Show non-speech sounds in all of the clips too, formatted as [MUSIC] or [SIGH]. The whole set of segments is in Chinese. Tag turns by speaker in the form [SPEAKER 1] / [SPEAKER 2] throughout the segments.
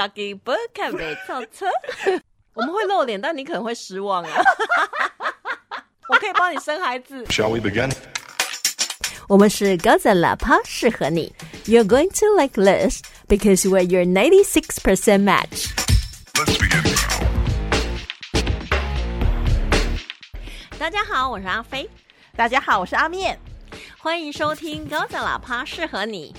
[SPEAKER 1] 嘎给不看没造车，[LAUGHS] 我们会露脸，但你可能会失望啊。[LAUGHS] 我可以帮你生孩子。
[SPEAKER 2] Shall we begin?
[SPEAKER 1] 我们是高赞喇叭，适合你。You're going to like this because we're your 96% match.
[SPEAKER 2] Let's begin.
[SPEAKER 1] 大家好，我是阿飞，
[SPEAKER 3] 大家好，我是阿面。
[SPEAKER 1] 欢迎收听高赞喇叭，适合你。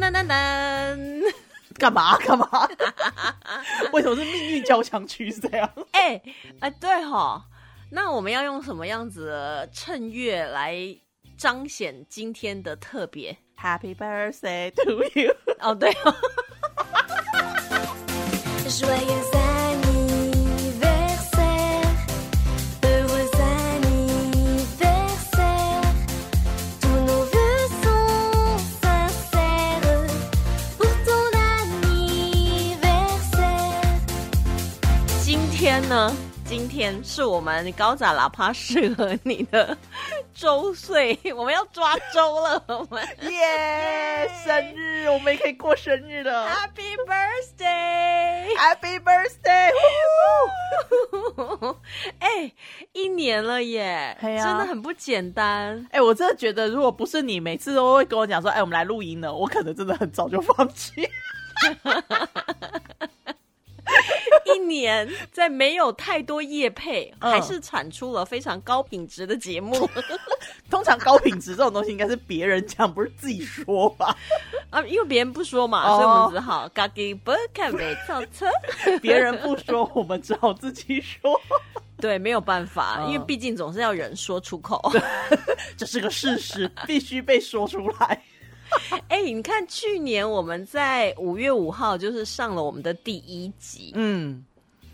[SPEAKER 1] 噔噔噔噔，
[SPEAKER 3] 干嘛干嘛？[LAUGHS] 为什么是命运交响曲是这样？[LAUGHS]
[SPEAKER 1] 哎哎，对哈，那我们要用什么样子的衬乐来彰显今天的特别
[SPEAKER 3] ？Happy birthday to you！[LAUGHS]
[SPEAKER 1] 哦，对哦。呢？今天是我们高展喇叭适合你的周岁，[LAUGHS] 我们要抓周了，[LAUGHS] 我们
[SPEAKER 3] 耶！生日，我们也可以过生日了。
[SPEAKER 1] Happy
[SPEAKER 3] Birthday！Happy birthday！[LAUGHS]
[SPEAKER 1] 哎，一年了耶，真的很不简单。
[SPEAKER 3] 哎、我真的觉得，如果不是你每次都会跟我讲说，哎、我们来录音了，我可能真的很早就放弃。[LAUGHS]
[SPEAKER 1] 一年在没有太多业配，
[SPEAKER 3] 嗯
[SPEAKER 1] 还是产出了非常高品质的节目 [LAUGHS]
[SPEAKER 3] 通常高品质这种东西应该是别人讲，不是自己说吧？[LAUGHS]
[SPEAKER 1] 啊，因为别人不说嘛，
[SPEAKER 3] 哦
[SPEAKER 1] 所以我们只好嘎给不看没造车。
[SPEAKER 3] 别人不说，我们只好自己说，
[SPEAKER 1] 对，没有办法，
[SPEAKER 3] 嗯
[SPEAKER 1] 因为毕竟总是要人说出口。
[SPEAKER 3] 这是个事实，必须被说出来。[LAUGHS]
[SPEAKER 1] 哎、你看去年我们在五月五号就是上了我们的第一集，
[SPEAKER 3] 嗯，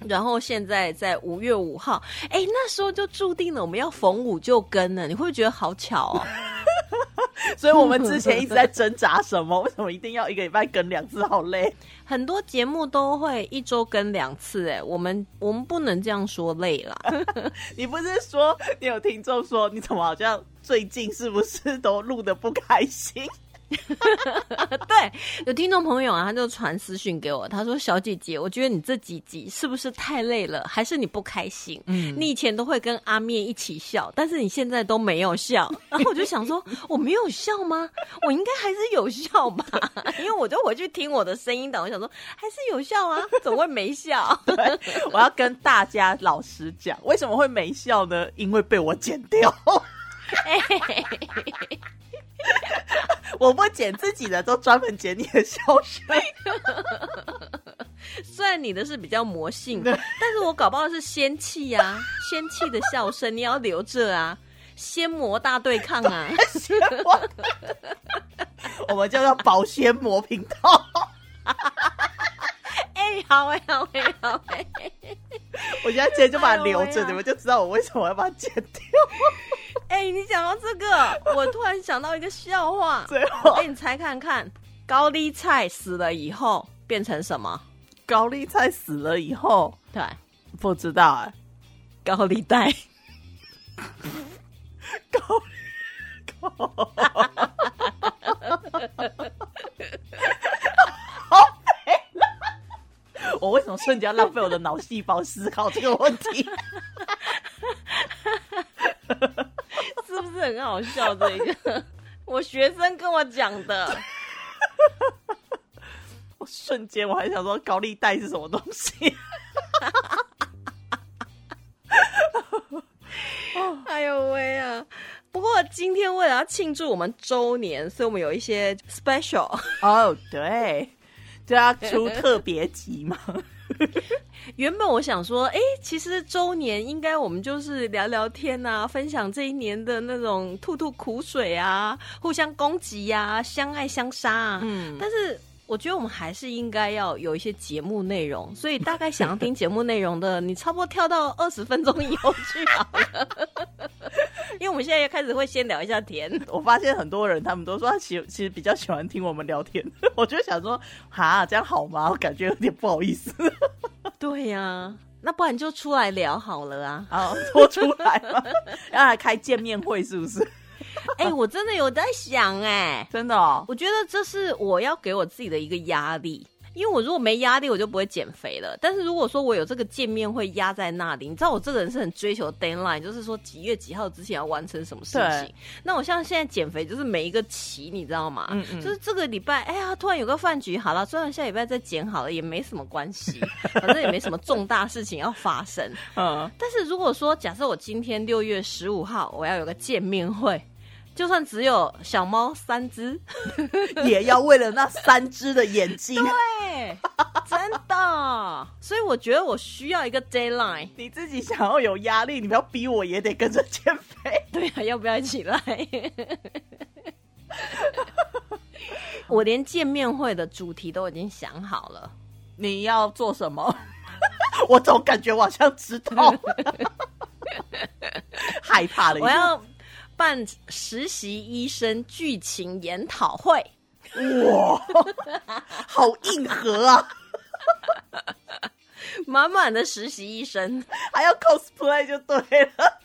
[SPEAKER 1] 然后现在在五月五号，哎、那时候就注定了我们要逢五就更了，你会不会觉得好巧哦？[LAUGHS]
[SPEAKER 3] 所以我们之前一直在挣扎什么？为什么一定要一个礼拜更两次？好累。[LAUGHS]
[SPEAKER 1] 很多节目都会一周更两次，哎，我们我们不能这样说累啦。
[SPEAKER 3] 你不是说你有听众说你怎么好像最近是不是都录的不开心？[LAUGHS]
[SPEAKER 1] 对，有听众朋友啊，他就传私讯给我，他说：“小姐姐，我觉得你这几集是不是太累了，还是你不开心？嗯，你以前都会跟阿面一起笑，但是你现在都没有笑。”然后我就想说，我没有笑吗？我应该还是有笑吧，[LAUGHS] 因为我就回去听我的声音档，我想说还是有笑啊，怎么会没笑？[LAUGHS]
[SPEAKER 3] 我要跟大家老实讲，为什么会没笑呢？因为被我剪掉。我不剪自己的，都专门剪你的笑声。[LAUGHS]
[SPEAKER 1] 虽然你的是比较魔性，但是我搞不好是仙气呀、[LAUGHS] 仙气的笑声你要留着啊，仙魔大对抗啊！[LAUGHS]
[SPEAKER 3] 我们叫做保鲜膜频道。
[SPEAKER 1] 哎、好哎、好哎、好哎、
[SPEAKER 3] 我现在直接就把它留着，你们就知道我为什么要把它剪掉。[LAUGHS]
[SPEAKER 1] 哎、你讲到这个，[LAUGHS] 我突然想到一个笑话，
[SPEAKER 3] 最后
[SPEAKER 1] 我给你猜看看，高丽菜死了以后变成什么？
[SPEAKER 3] 高丽菜死了以后，
[SPEAKER 1] 对，
[SPEAKER 3] 不知道哎、
[SPEAKER 1] 高利贷。
[SPEAKER 3] 高 [LAUGHS] 高！我为什么瞬间要浪费我的脑细胞思考这个问题？[LAUGHS]
[SPEAKER 1] 是不是很好笑？这个我学生跟我讲的。
[SPEAKER 3] 我瞬间我还想说高利贷是什么东西？
[SPEAKER 1] 哎呦喂啊！不过今天为了要庆祝我们周年，所以我们有一些 special。
[SPEAKER 3] 哦，对，就要出特别集嘛。[LAUGHS]
[SPEAKER 1] 原本我想说，哎、其实周年应该我们就是聊聊天啊，分享这一年的那种吐吐苦水啊，互相攻击呀、相爱相杀啊。
[SPEAKER 3] 嗯，
[SPEAKER 1] 但是我觉得我们还是应该要有一些节目内容，所以大概想要听节目内容的，你差不多跳到二十分钟以后去好了。因为我们现在开始会先聊一下天，
[SPEAKER 3] 我发现很多人他们都说他其其实比较喜欢听我们聊天，[LAUGHS] 我就想说，哈，这样好吗？我感觉有点不好意思。
[SPEAKER 1] 对呀、那不然就出来聊好了啊！
[SPEAKER 3] 好，说出来了，[LAUGHS] 要来开见面会是不是？[LAUGHS]
[SPEAKER 1] 哎、我真的有在想、哎，
[SPEAKER 3] 真的哦，
[SPEAKER 1] 我觉得这是我要给我自己的一个压力。因为我如果没压力，我就不会减肥了。但是如果说我有这个见面会压在那里，你知道我这个人是很追求 deadline，就是说几月几号之前要完成什么事情。那我像现在减肥，就是每一个期，你知道吗？
[SPEAKER 3] 嗯嗯
[SPEAKER 1] 就是这个礼拜，哎呀，突然有个饭局，好了，虽然下礼拜再减好了，也没什么关系，[LAUGHS] 反正也没什么重大事情要发生。[LAUGHS]
[SPEAKER 3] 嗯，
[SPEAKER 1] 但是如果说假设我今天六月十五号我要有个见面会，就算只有小猫三只，[LAUGHS]
[SPEAKER 3] 也要为了那三只的眼睛，
[SPEAKER 1] 对，真的，所以我觉得我需要一个 deadline。
[SPEAKER 3] 你自己想要有压力，你不要逼我也得跟着减肥。
[SPEAKER 1] 对啊，要不要一起来？我连见面会的主题都已经想好了。
[SPEAKER 3] 你要做什么？[LAUGHS] 我总感觉我好像知道，[LAUGHS] 害怕了。
[SPEAKER 1] 我要办实习医生剧情研讨会，
[SPEAKER 3] 哇，好硬核啊！[LAUGHS]
[SPEAKER 1] 满满的实习医生
[SPEAKER 3] 还要 cosplay 就对了。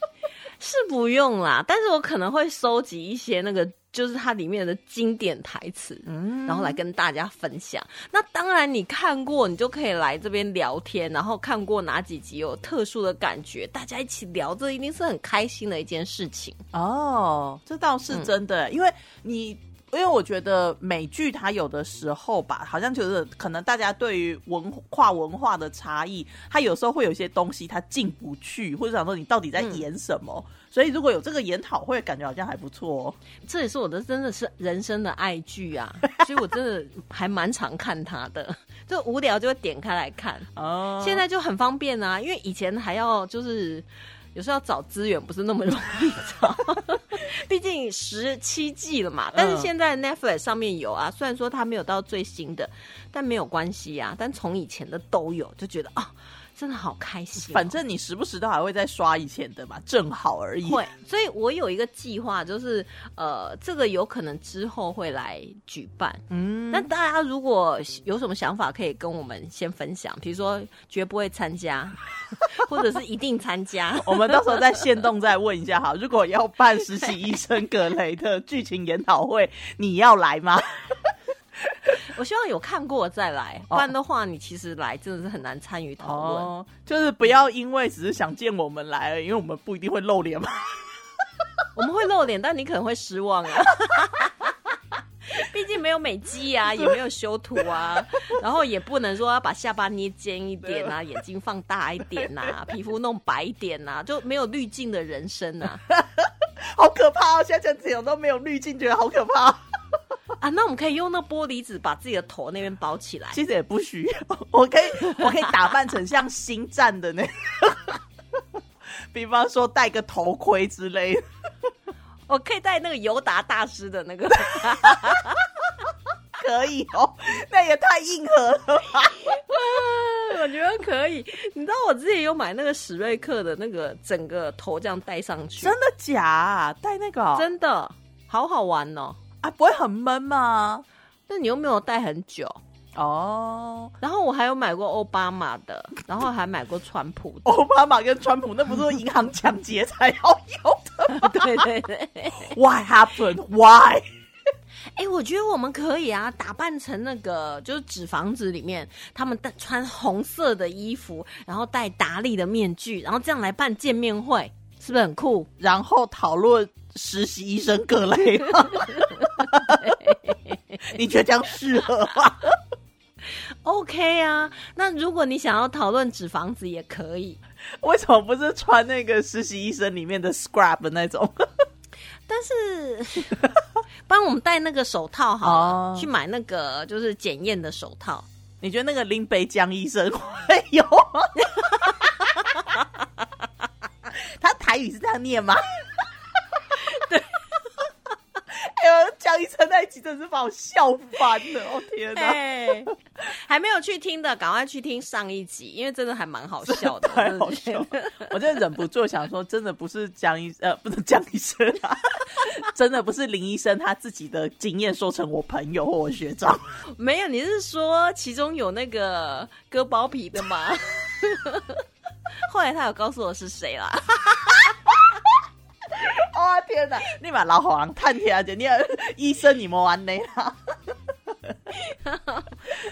[SPEAKER 1] 是不用啦，但是我可能会收集一些那个，就是它里面的经典台词，
[SPEAKER 3] 嗯
[SPEAKER 1] 然后来跟大家分享。那当然，你看过，你就可以来这边聊天，然后看过哪几集有特殊的感觉，大家一起聊，这一定是很开心的一件事情。
[SPEAKER 3] 哦，这倒是真的，因为你。因为我觉得美剧它有的时候吧，好像就是可能大家对于文化文化的差异，它有时候会有一些东西它进不去，或者想说你到底在演什么。所以如果有这个研讨会，感觉好像还不错哦。
[SPEAKER 1] 这也是我的真的是人生的爱剧啊，[LAUGHS] 所以我真的还蛮常看它的，[LAUGHS] 就无聊就会点开来看。
[SPEAKER 3] 哦，
[SPEAKER 1] 现在就很方便啊，因为以前还要就是有时候要找资源不是那么容易找，毕竟十七季了嘛。但是现在 Netflix 上面有啊，虽然说它没有到最新的，但没有关系啊。但从以前的都有，就觉得啊，真的好开心哦、
[SPEAKER 3] 反正你时不时都还会再刷以前的嘛，正好而已。
[SPEAKER 1] 会，所以我有一个计划，就是呃，这个有可能之后会来举办。
[SPEAKER 3] 嗯，
[SPEAKER 1] 那大家如果有什么想法，可以跟我们先分享，比如说绝不会参加，[LAUGHS] 或者是一定参加。
[SPEAKER 3] 我们到时候在线动再问一下哈，如果要办实习医生格雷的剧情研讨会，你要来吗？
[SPEAKER 1] 我希望有看过再来，不然的话，你其实来真的是很难参与讨论。
[SPEAKER 3] 哦，就是不要因为只是想见我们来而已，因为我们不一定会露脸嘛。[LAUGHS]
[SPEAKER 1] 我们会露脸，但你可能会失望啊。[LAUGHS] 毕竟没有美肌啊，也没有修图啊，然后也不能说要把下巴捏尖一点啊，眼睛放大一点呐、[LAUGHS] 皮肤弄白一点呐、就没有滤镜的人生啊。
[SPEAKER 3] 好可怕哦！现在这种都没有滤镜，觉得好可怕。
[SPEAKER 1] 啊，那我们可以用那玻璃纸把自己的头那边包起来。
[SPEAKER 3] 其实也不需要，我可以，[LAUGHS] 我可以打扮成像星战的那个，[LAUGHS] 比方说戴个头盔之类的。
[SPEAKER 1] 我可以戴那个尤达大师的那个，[LAUGHS]
[SPEAKER 3] 可以哦，那也太硬核了吧！
[SPEAKER 1] 我觉得可以。你知道我之前有买那个史瑞克的那个整个头这样戴上去，
[SPEAKER 3] 真的假、啊？戴那个、哦、
[SPEAKER 1] 真的好好玩哦。
[SPEAKER 3] 啊，不会很闷吗？
[SPEAKER 1] 那你又没有戴很久。
[SPEAKER 3] 哦，
[SPEAKER 1] 然后我还有买过奥巴马的，然后还买过川普的。
[SPEAKER 3] 奥巴马跟川普那不是银行抢劫才要有的
[SPEAKER 1] 对对 [LAUGHS] 对。
[SPEAKER 3] ？Why happened? Why？[LAUGHS]
[SPEAKER 1] 哎、我觉得我们可以啊，打扮成那个就是纸房子里面，他们戴穿红色的衣服，然后戴达利的面具，然后这样来办见面会，是不是很酷？
[SPEAKER 3] 然后讨论实习医生各类吗？[LAUGHS] 你觉得这样适合吗
[SPEAKER 1] ？OK 啊，那如果你想要讨论纸房子也可以，
[SPEAKER 3] 为什么不是穿那个实习医生里面的 scrub 的那种？
[SPEAKER 1] 但是帮我们戴那个手套好了，
[SPEAKER 3] 哦
[SPEAKER 1] 去买那个就是检验的手套。
[SPEAKER 3] 你觉得那个林北江医生会有吗？[LAUGHS] 他台语是这样念吗？[LAUGHS] 对。哎呦，江医生那一集真是把我笑翻了！哦天哪！
[SPEAKER 1] 哎，还没有去听的，赶快去听上一集，因为真的还蛮好笑的，[LAUGHS]
[SPEAKER 3] 太好笑了，我真的忍不住想说，真的不是江医呃，不是江医生啊，[LAUGHS] 真的不是林医生他自己的经验说成我朋友或我学长，
[SPEAKER 1] 没有，你是说其中有那个割包皮的吗？[LAUGHS] 后来他有告诉我是谁啦。
[SPEAKER 3] 哇、天哪！你把老虎人探听者，你要医生你没完呢啦。[LAUGHS]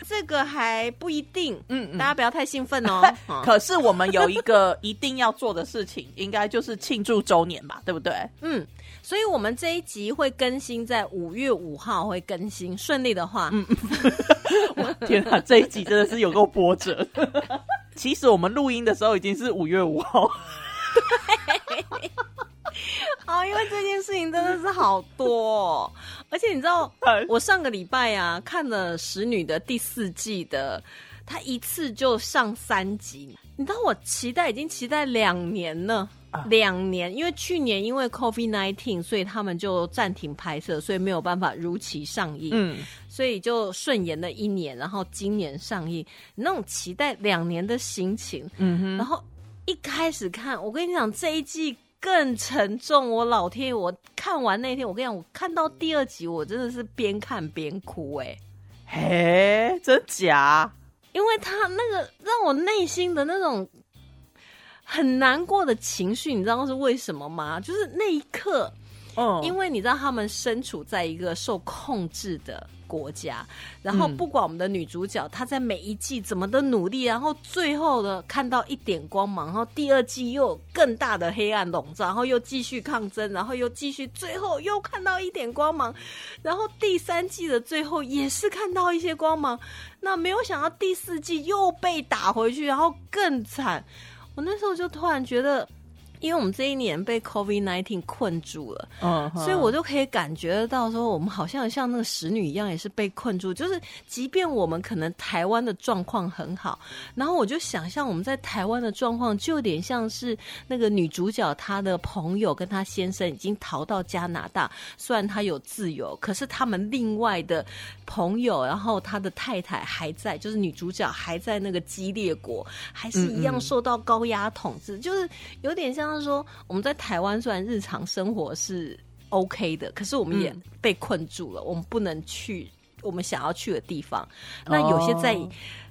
[SPEAKER 1] 这个还不一定，
[SPEAKER 3] 嗯嗯
[SPEAKER 1] 大家不要太兴奋哦。[LAUGHS] 嗯
[SPEAKER 3] 可是我们有一个一定要做的事情，应该就是庆祝周年吧，对不对？
[SPEAKER 1] 嗯，所以我们这一集会更新在五月五号会更新，顺利的话，嗯，[LAUGHS]
[SPEAKER 3] 天啊，这一集真的是有够波折。其实我们录音的时候已经是五月五号，
[SPEAKER 1] 哦，因为这件事情真的是好多、哦，而且你知道，[LAUGHS] 我上个礼拜啊看了《使女》的第四季的，它一次就上三集，你知道我期待已经期待两年了。两年，因为去年因为 COVID nineteen，所以他们就暂停拍摄，所以没有办法如期上映。
[SPEAKER 3] 嗯，
[SPEAKER 1] 所以就顺延了一年，然后今年上映，那种期待两年的心情，
[SPEAKER 3] 嗯哼，
[SPEAKER 1] 然后一开始看，我跟你讲这一季更沉重，我老天爷！我看完那天，我跟你讲，我看到第二集，我真的是边看边哭、哎，
[SPEAKER 3] 嘿，真假？
[SPEAKER 1] 因为他那个让我内心的那种很难过的情绪，你知道是为什么吗？就是那一刻，
[SPEAKER 3] 嗯，
[SPEAKER 1] 因为你知道他们身处在一个受控制的国家，然后不管我们的女主角她在每一季怎么的努力，然后最后呢看到一点光芒，然后第二季又有更大的黑暗笼罩，然后又继续抗争，然后又继续，最后又看到一点光芒，然后第三季的最后也是看到一些光芒，那没有想到第四季又被打回去，然后更惨。我那时候就突然觉得，因为我们这一年被 COVID nineteen 困住了。
[SPEAKER 3] 嗯哼，
[SPEAKER 1] 所以我就可以感觉得到，说我们好像像那个使女一样，也是被困住。就是，即便我们可能台湾的状况很好，然后我就想象我们在台湾的状况，就有点像是那个女主角她的朋友跟她先生已经逃到加拿大，虽然她有自由，可是他们另外的朋友，然后他的太太还在，就是女主角还在那个激烈国，还是一样受到高压统治，就是有点像是说我们在台湾虽然日常生活是 OK 的，可是我们也被困住了，我们不能去我们想要去的地方。那有些在
[SPEAKER 3] 哦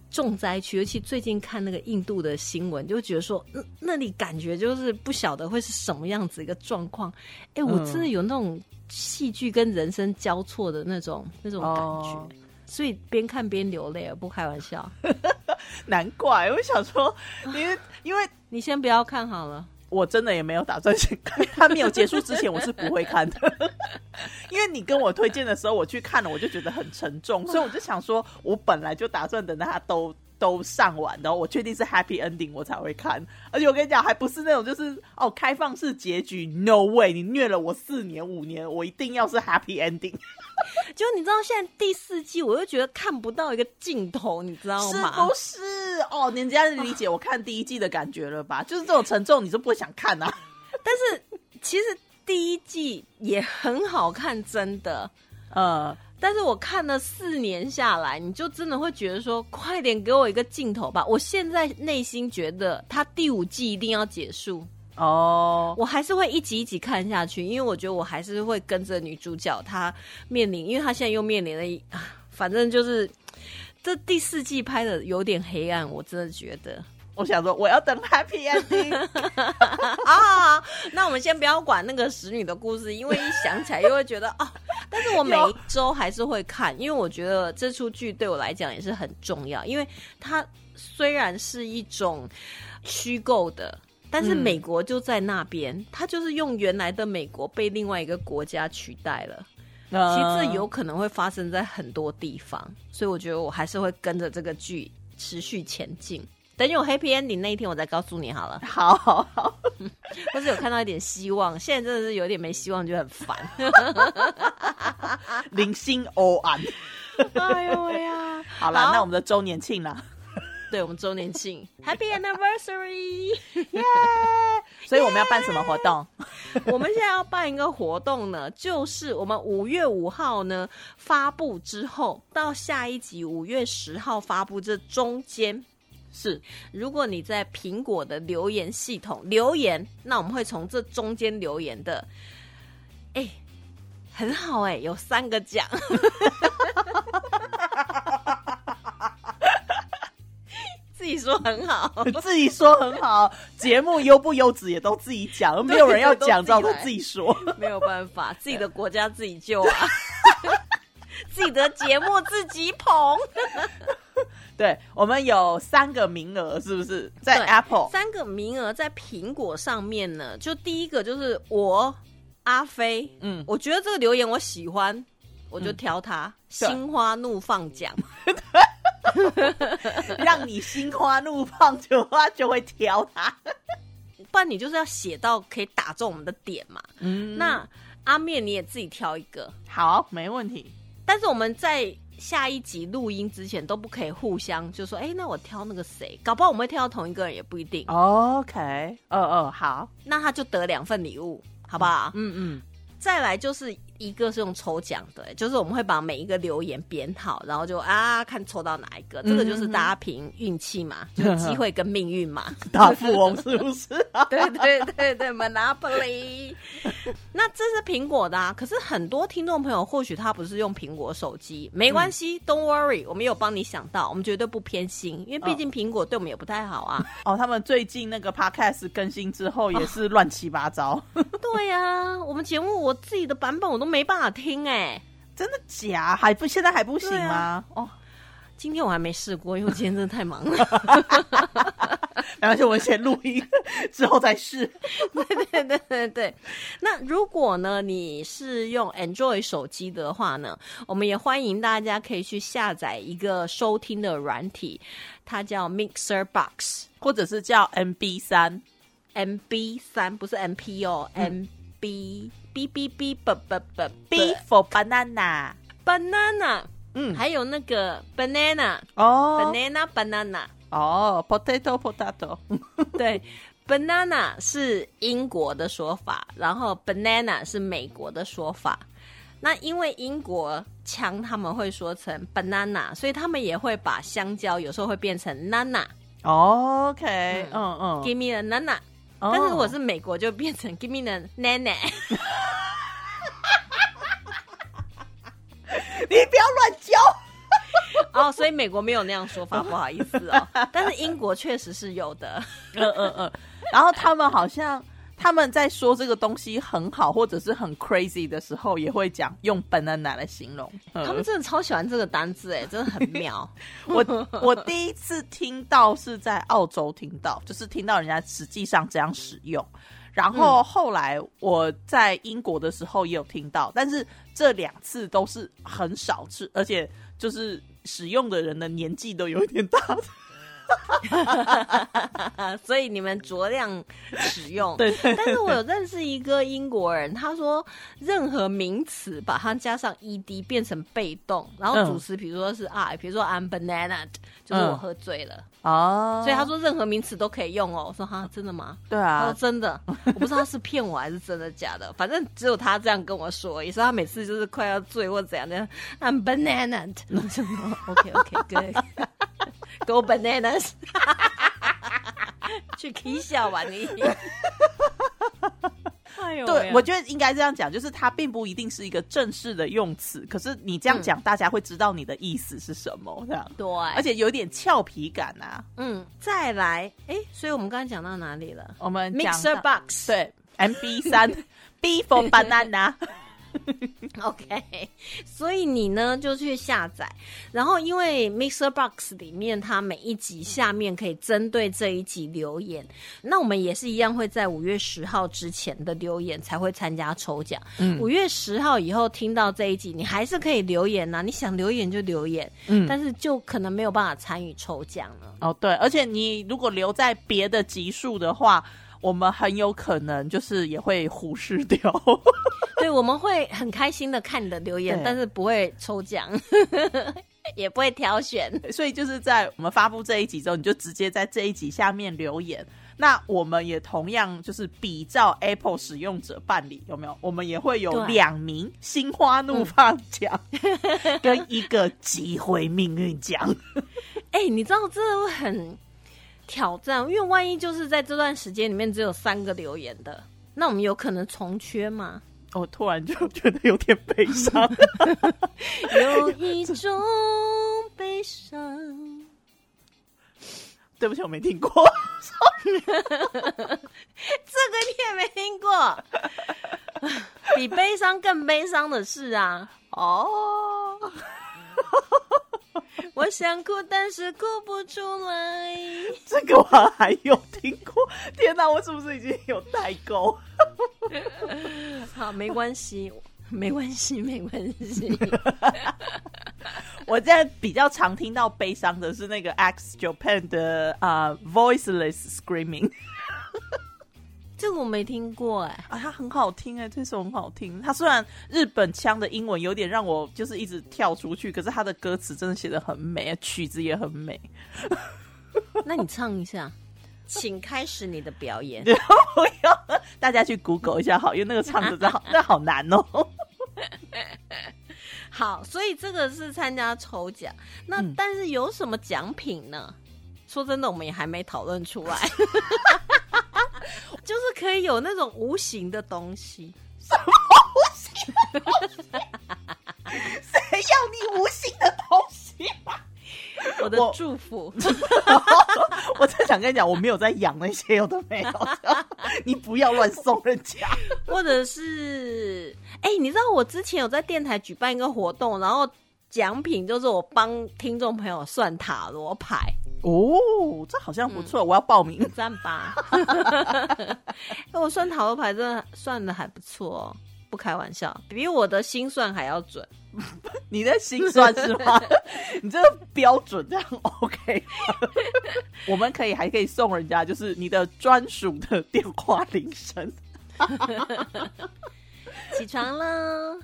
[SPEAKER 1] 重灾区，尤其最近看那个印度的新闻，就觉得说，那那里感觉就是不晓得会是什么样子一个状况。哎、我真的有那种戏剧跟人生交错的那种那种感觉。
[SPEAKER 3] 哦
[SPEAKER 1] 所以边看边流泪，不开玩笑。[LAUGHS]
[SPEAKER 3] 难怪我想说，因为因为
[SPEAKER 1] 你先不要看好了，
[SPEAKER 3] 我真的也没有打算去看，它没有结束之前我是不会看的。[LAUGHS] 因为你跟我推荐的时候，我去看了，我就觉得很沉重，所以我就想说，我本来就打算等到它都都上完，然后我确定是 happy ending 我才会看。而且我跟你讲，还不是那种就是哦开放式结局，no way！你虐了我四年五年，我一定要是 happy ending，[LAUGHS]
[SPEAKER 1] 就你知道现在第四季，我又觉得看不到一个尽头，你知道
[SPEAKER 3] 是
[SPEAKER 1] 吗？
[SPEAKER 3] 不是？哦，人家理解我看第一季的感觉了吧？就是这种沉重，你就不会想看啊。[LAUGHS]
[SPEAKER 1] 但是其实第一季也很好看，真的。
[SPEAKER 3] 呃，
[SPEAKER 1] 但是我看了四年下来，你就真的会觉得说，快点给我一个镜头吧！我现在内心觉得，它第五季一定要结束，
[SPEAKER 3] 哦，
[SPEAKER 1] 我还是会一集一集看下去，因为我觉得我还是会跟着女主角她面临，因为她现在又面临了一，啊反正就是这第四季拍的有点黑暗，我真的觉得。
[SPEAKER 3] 我想说我要等 happy ending。[LAUGHS]
[SPEAKER 1] 啊，那我们先不要管那个使女的故事，因为一想起来又会觉得哦。[LAUGHS] 但是我每一周还是会看，因为我觉得这出剧对我来讲也是很重要，因为它虽然是一种虚构的。但是
[SPEAKER 3] 嗯
[SPEAKER 1] 美国就在那边，它就是用原来的美国被另外一个国家取代了。其实这有可能会发生在很多地方，所以我觉得我还是会跟着这个剧持续前进。等有 happy ending 那一天，我再告诉你好了。
[SPEAKER 3] 好 [LAUGHS] 好好，[LAUGHS]
[SPEAKER 1] 或是有看到一点希望，现在真的是有点没希望，就很烦。[LAUGHS]
[SPEAKER 3] 零星欧安。
[SPEAKER 1] 哎呦喂呀！
[SPEAKER 3] 好啦，
[SPEAKER 1] 好
[SPEAKER 3] 那我们的周年庆啦，
[SPEAKER 1] 对我们周年庆，Happy Anniversary！
[SPEAKER 3] 耶！所以我们要办什么活动？
[SPEAKER 1] 我们现在要办一个活动呢，就是我们五月五号呢发布之后，到下一集五月十号发布这中间。
[SPEAKER 3] 是
[SPEAKER 1] 如果你在苹果的留言系统留言，那我们会从这中间留言的，哎、很好哎、有三个奖，[LAUGHS] 自己说很好。
[SPEAKER 3] 自己说很好，节目优不优质也都自己讲，没有人要讲，只好
[SPEAKER 1] 自己
[SPEAKER 3] 说。
[SPEAKER 1] 没有办法，自己的国家自己救啊，[LAUGHS] 自己的节目自己捧。
[SPEAKER 3] 对，我们有三个名额，是不是在 Apple？
[SPEAKER 1] 三个名额在苹果上面呢，就第一个就是我阿飞，
[SPEAKER 3] 嗯
[SPEAKER 1] 我觉得这个留言我喜欢，我就挑它。
[SPEAKER 3] 对
[SPEAKER 1] 心花怒放奖，[LAUGHS]
[SPEAKER 3] 让你心花怒放的话，就会挑它。[LAUGHS]
[SPEAKER 1] 不然你就是要写到可以打中我们的点嘛。
[SPEAKER 3] 嗯
[SPEAKER 1] 那阿面你也自己挑一个，
[SPEAKER 3] 好，没问题。
[SPEAKER 1] 但是我们在下一集录音之前都不可以互相就说，哎、那我挑那个谁，搞不好我们会挑到同一个人也不一定
[SPEAKER 3] ，OK，哦哦，好，
[SPEAKER 1] 那他就得两份礼物，好不好？
[SPEAKER 3] 嗯嗯，
[SPEAKER 1] 再来就是一个是用抽奖的，就是我们会把每一个留言编好，然后就啊看抽到哪一个，这个就是大家凭运气嘛，[LAUGHS] 就是机会跟命运嘛。
[SPEAKER 3] 大富翁是不是？[LAUGHS]
[SPEAKER 1] 对对对对，Monopoly。[LAUGHS] 那这是苹果的啊，可是很多听众朋友或许他不是用苹果手机，没关系、d o n t worry，我们有帮你想到，我们绝对不偏心，因为毕竟苹果对我们也不太好啊。
[SPEAKER 3] 哦，他们最近那个 Podcast 更新之后也是乱七八糟，
[SPEAKER 1] 对呀、我们节目我自己的版本我都没办法听哎、
[SPEAKER 3] 真的假？还不现在还不行吗
[SPEAKER 1] 啊？
[SPEAKER 3] 哦，
[SPEAKER 1] 今天我还没试过，因为我今天真的太忙了。[LAUGHS]
[SPEAKER 3] 没关系，我们先录音之后再试。[LAUGHS]
[SPEAKER 1] 对对对对。那如果呢，你是用 Android 手机的话呢，我们也欢迎大家可以去下载一个收听的软体，它叫 Mixer Box
[SPEAKER 3] 或者是叫 MB 三
[SPEAKER 1] MB 三，不是 MP 哦、m b B B B B B B
[SPEAKER 3] B for banana。
[SPEAKER 1] banana，
[SPEAKER 3] 嗯，
[SPEAKER 1] 还有那个 banana
[SPEAKER 3] 哦
[SPEAKER 1] banana banana。
[SPEAKER 3] 哦，potato potato，
[SPEAKER 1] 对，banana 是英国的说法，然后 banana 是美国的说法。那因为英国腔他们会说成 banana，所以他们也会把香蕉有时候会变成 nana。
[SPEAKER 3] OK，嗯嗯，Give、
[SPEAKER 1] me a nana。
[SPEAKER 3] 哦
[SPEAKER 1] 但是如果是美国，就变成 [LAUGHS] give me the 奶奶。[LAUGHS]
[SPEAKER 3] 你不要乱教。[LAUGHS]
[SPEAKER 1] 哦，所以美国没有那样说法，不好意思哦。但是英国确实是有的。
[SPEAKER 3] 嗯嗯嗯，然后他们好像他们在说这个东西很好或者是很 crazy 的时候，也会讲用 banana 来形容。[LAUGHS]
[SPEAKER 1] 他们真的超喜欢这个单字，哎，真的很妙。[LAUGHS]
[SPEAKER 3] 我我第一次听到是在澳洲听到，就是听到人家实际上这样使用。然后后来我在英国的时候也有听到，但是这两次都是很少次，而且就是使用的人的年纪都有一点大。[LAUGHS]
[SPEAKER 1] 所以你们酌量使用。
[SPEAKER 3] 对对
[SPEAKER 1] 但是我有认识一个英国人，他说任何名词把它加上 ed 变成被动，然后主词比如说是 I，比如说 I'm banana，就是我喝醉了，
[SPEAKER 3] 哦。
[SPEAKER 1] 所以他说任何名词都可以用哦。我说哈，真的吗？
[SPEAKER 3] 对啊。
[SPEAKER 1] 他说
[SPEAKER 3] 啊，
[SPEAKER 1] 真的，我不知道他是骗我还是真的假的，[LAUGHS] 反正只有他这样跟我说，也是他每次就是快要醉或怎样的，I'm banana，我 [LAUGHS] 就说 OK OK good，Go bananas，[LAUGHS] 去 K 笑玩而已。哎
[SPEAKER 3] 对，我觉得应该这样讲，就是它并不一定是一个正式的用词，可是你这样讲，大家会知道你的意思是什么，这样，
[SPEAKER 1] 对，
[SPEAKER 3] 而且有点俏皮感啊。
[SPEAKER 1] 嗯，再来，哎，所以我们刚才讲到哪里了？
[SPEAKER 3] 我们
[SPEAKER 1] ？Mixer box，
[SPEAKER 3] 对 MB 三 B for banana，[LAUGHS]
[SPEAKER 1] OK，所以你呢就去下载，然后因为 Mixer Box 里面它每一集下面可以针对这一集留言，那我们也是一样会在五月十号之前的留言才会参加抽奖。五、月十号以后听到这一集，你还是可以留言呐、你想留言就留言，
[SPEAKER 3] 嗯
[SPEAKER 1] 但是就可能没有办法参与抽奖了。
[SPEAKER 3] 哦对，而且你如果留在别的集数的话，我们很有可能就是也会忽视掉。[LAUGHS]
[SPEAKER 1] 对，我们会很开心的看你的留言，但是不会抽奖，[LAUGHS] 也不会挑选。
[SPEAKER 3] 所以就是在我们发布这一集之后，你就直接在这一集下面留言。那我们也同样就是比照 Apple 使用者办理，有没有？我们也会有
[SPEAKER 1] 对
[SPEAKER 3] 两名心花怒放奖，[LAUGHS] 跟一个机会命运奖。
[SPEAKER 1] 哎、你知道这很挑战，因为万一就是在这段时间里面只有三个留言的，那我们有可能重缺吗？
[SPEAKER 3] 我突然就觉得有点悲伤。[LAUGHS]
[SPEAKER 1] 有一种悲伤。
[SPEAKER 3] 对不起，我没听过。
[SPEAKER 1] 这个你也没听过，比悲伤更悲伤的事啊！
[SPEAKER 3] 哦，[LAUGHS]
[SPEAKER 1] 我想哭，但是哭不出来。[LAUGHS]
[SPEAKER 3] 这个我还有听过。天哪，我是不是已经有代沟？[LAUGHS]
[SPEAKER 1] 好，没关系，没关系，没关系。
[SPEAKER 3] 我现在比较常听到悲伤的是那个 X Japan 的啊、Voiceless Screaming
[SPEAKER 1] 这个我没听过哎、
[SPEAKER 3] 啊，它很好听哎，这首很好听。它虽然日本腔的英文有点让我就是一直跳出去，可是它的歌词真的写的很美，曲子也很美。
[SPEAKER 1] 那你唱一下，[LAUGHS] 请开始你的表演。[LAUGHS]
[SPEAKER 3] 不要，大家去 Google 一下好，因为那个唱的真好，[LAUGHS] 那好难哦。
[SPEAKER 1] 好，所以这个是参加抽奖，那、
[SPEAKER 3] 嗯
[SPEAKER 1] 但是有什么奖品呢？说真的，我们也还没讨论出来。就是可以有那种无形的东西，什么无形
[SPEAKER 3] 谁要你无形的东西？
[SPEAKER 1] 我的祝福。[LAUGHS]
[SPEAKER 3] 我真想跟你讲，我没有在养那些有的没有，你不要乱送人家。
[SPEAKER 1] 或者是，哎、你知道我之前有在电台举办一个活动，然后奖品就是我帮听众朋友算塔罗牌，
[SPEAKER 3] 哦，这好像不错，我要报名。
[SPEAKER 1] 赞吧？[LAUGHS] 我算塔罗牌真的算的还不错哦，不开玩笑，比我的心算还要准。[LAUGHS]
[SPEAKER 3] 你的心算是吗？[LAUGHS] 你这个标准这样 OK？我们可以还可以送人家，就是你的专属的电话铃声。
[SPEAKER 1] 起床了，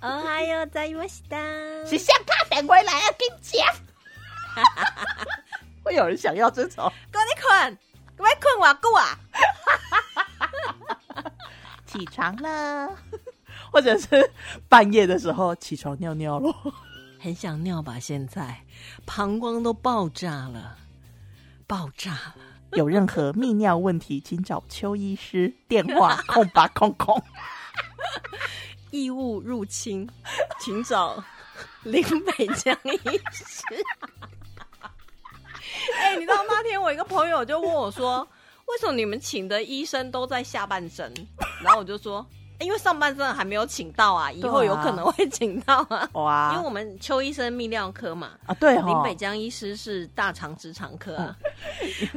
[SPEAKER 1] 哦，还有在我西达，
[SPEAKER 3] 是向他等回来啊，跟你讲。会有人想要这种
[SPEAKER 1] 赶紧困，快困我够啊！[LAUGHS]
[SPEAKER 3] 起床了，[LAUGHS] 或者是半夜的时候起床尿尿了。[LAUGHS]
[SPEAKER 1] 很想尿吧？现在膀胱都爆炸了，爆炸了。
[SPEAKER 3] 有任何泌尿问题，请找邱医师，电话空八空空。
[SPEAKER 1] 异物入侵，请找林北江医师。[LAUGHS] 哎、你知道那天我一个朋友就问我说，为什么你们请的医生都在下半身？然后我就说，因为上半身还没有请到啊，以后有可能会请到啊。[LAUGHS]
[SPEAKER 3] 哇，
[SPEAKER 1] 因为我们邱医生泌尿科嘛，
[SPEAKER 3] 啊对
[SPEAKER 1] 林，北江医师是大肠直肠科啊。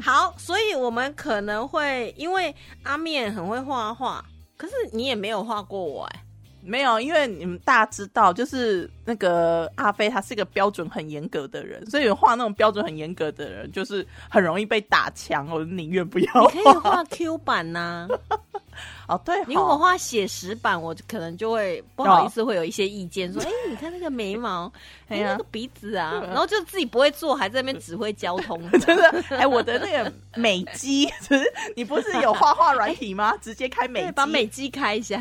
[SPEAKER 1] 好，所以我们可能会因为阿面很会画画，可是你也没有画过我哎、
[SPEAKER 3] 没有，因为你们大家知道，就是那个阿飞，他是一个标准很严格的人，所以画那种标准很严格的人，就是很容易被打墙。我宁愿不要
[SPEAKER 1] 你可以画 Q 版呐、[LAUGHS]
[SPEAKER 3] 哦，对，
[SPEAKER 1] 你如果画写实版，我可能就会不好意思，会有一些意见，说：“哎、你看那个眉毛，哎、那个鼻子啊。”然后就自己不会做，还在那边指挥交通。[LAUGHS]
[SPEAKER 3] 真的，哎，我的那个美肌，就 [LAUGHS] 是你不是有画画软体吗？直接开美
[SPEAKER 1] 把美肌开一下，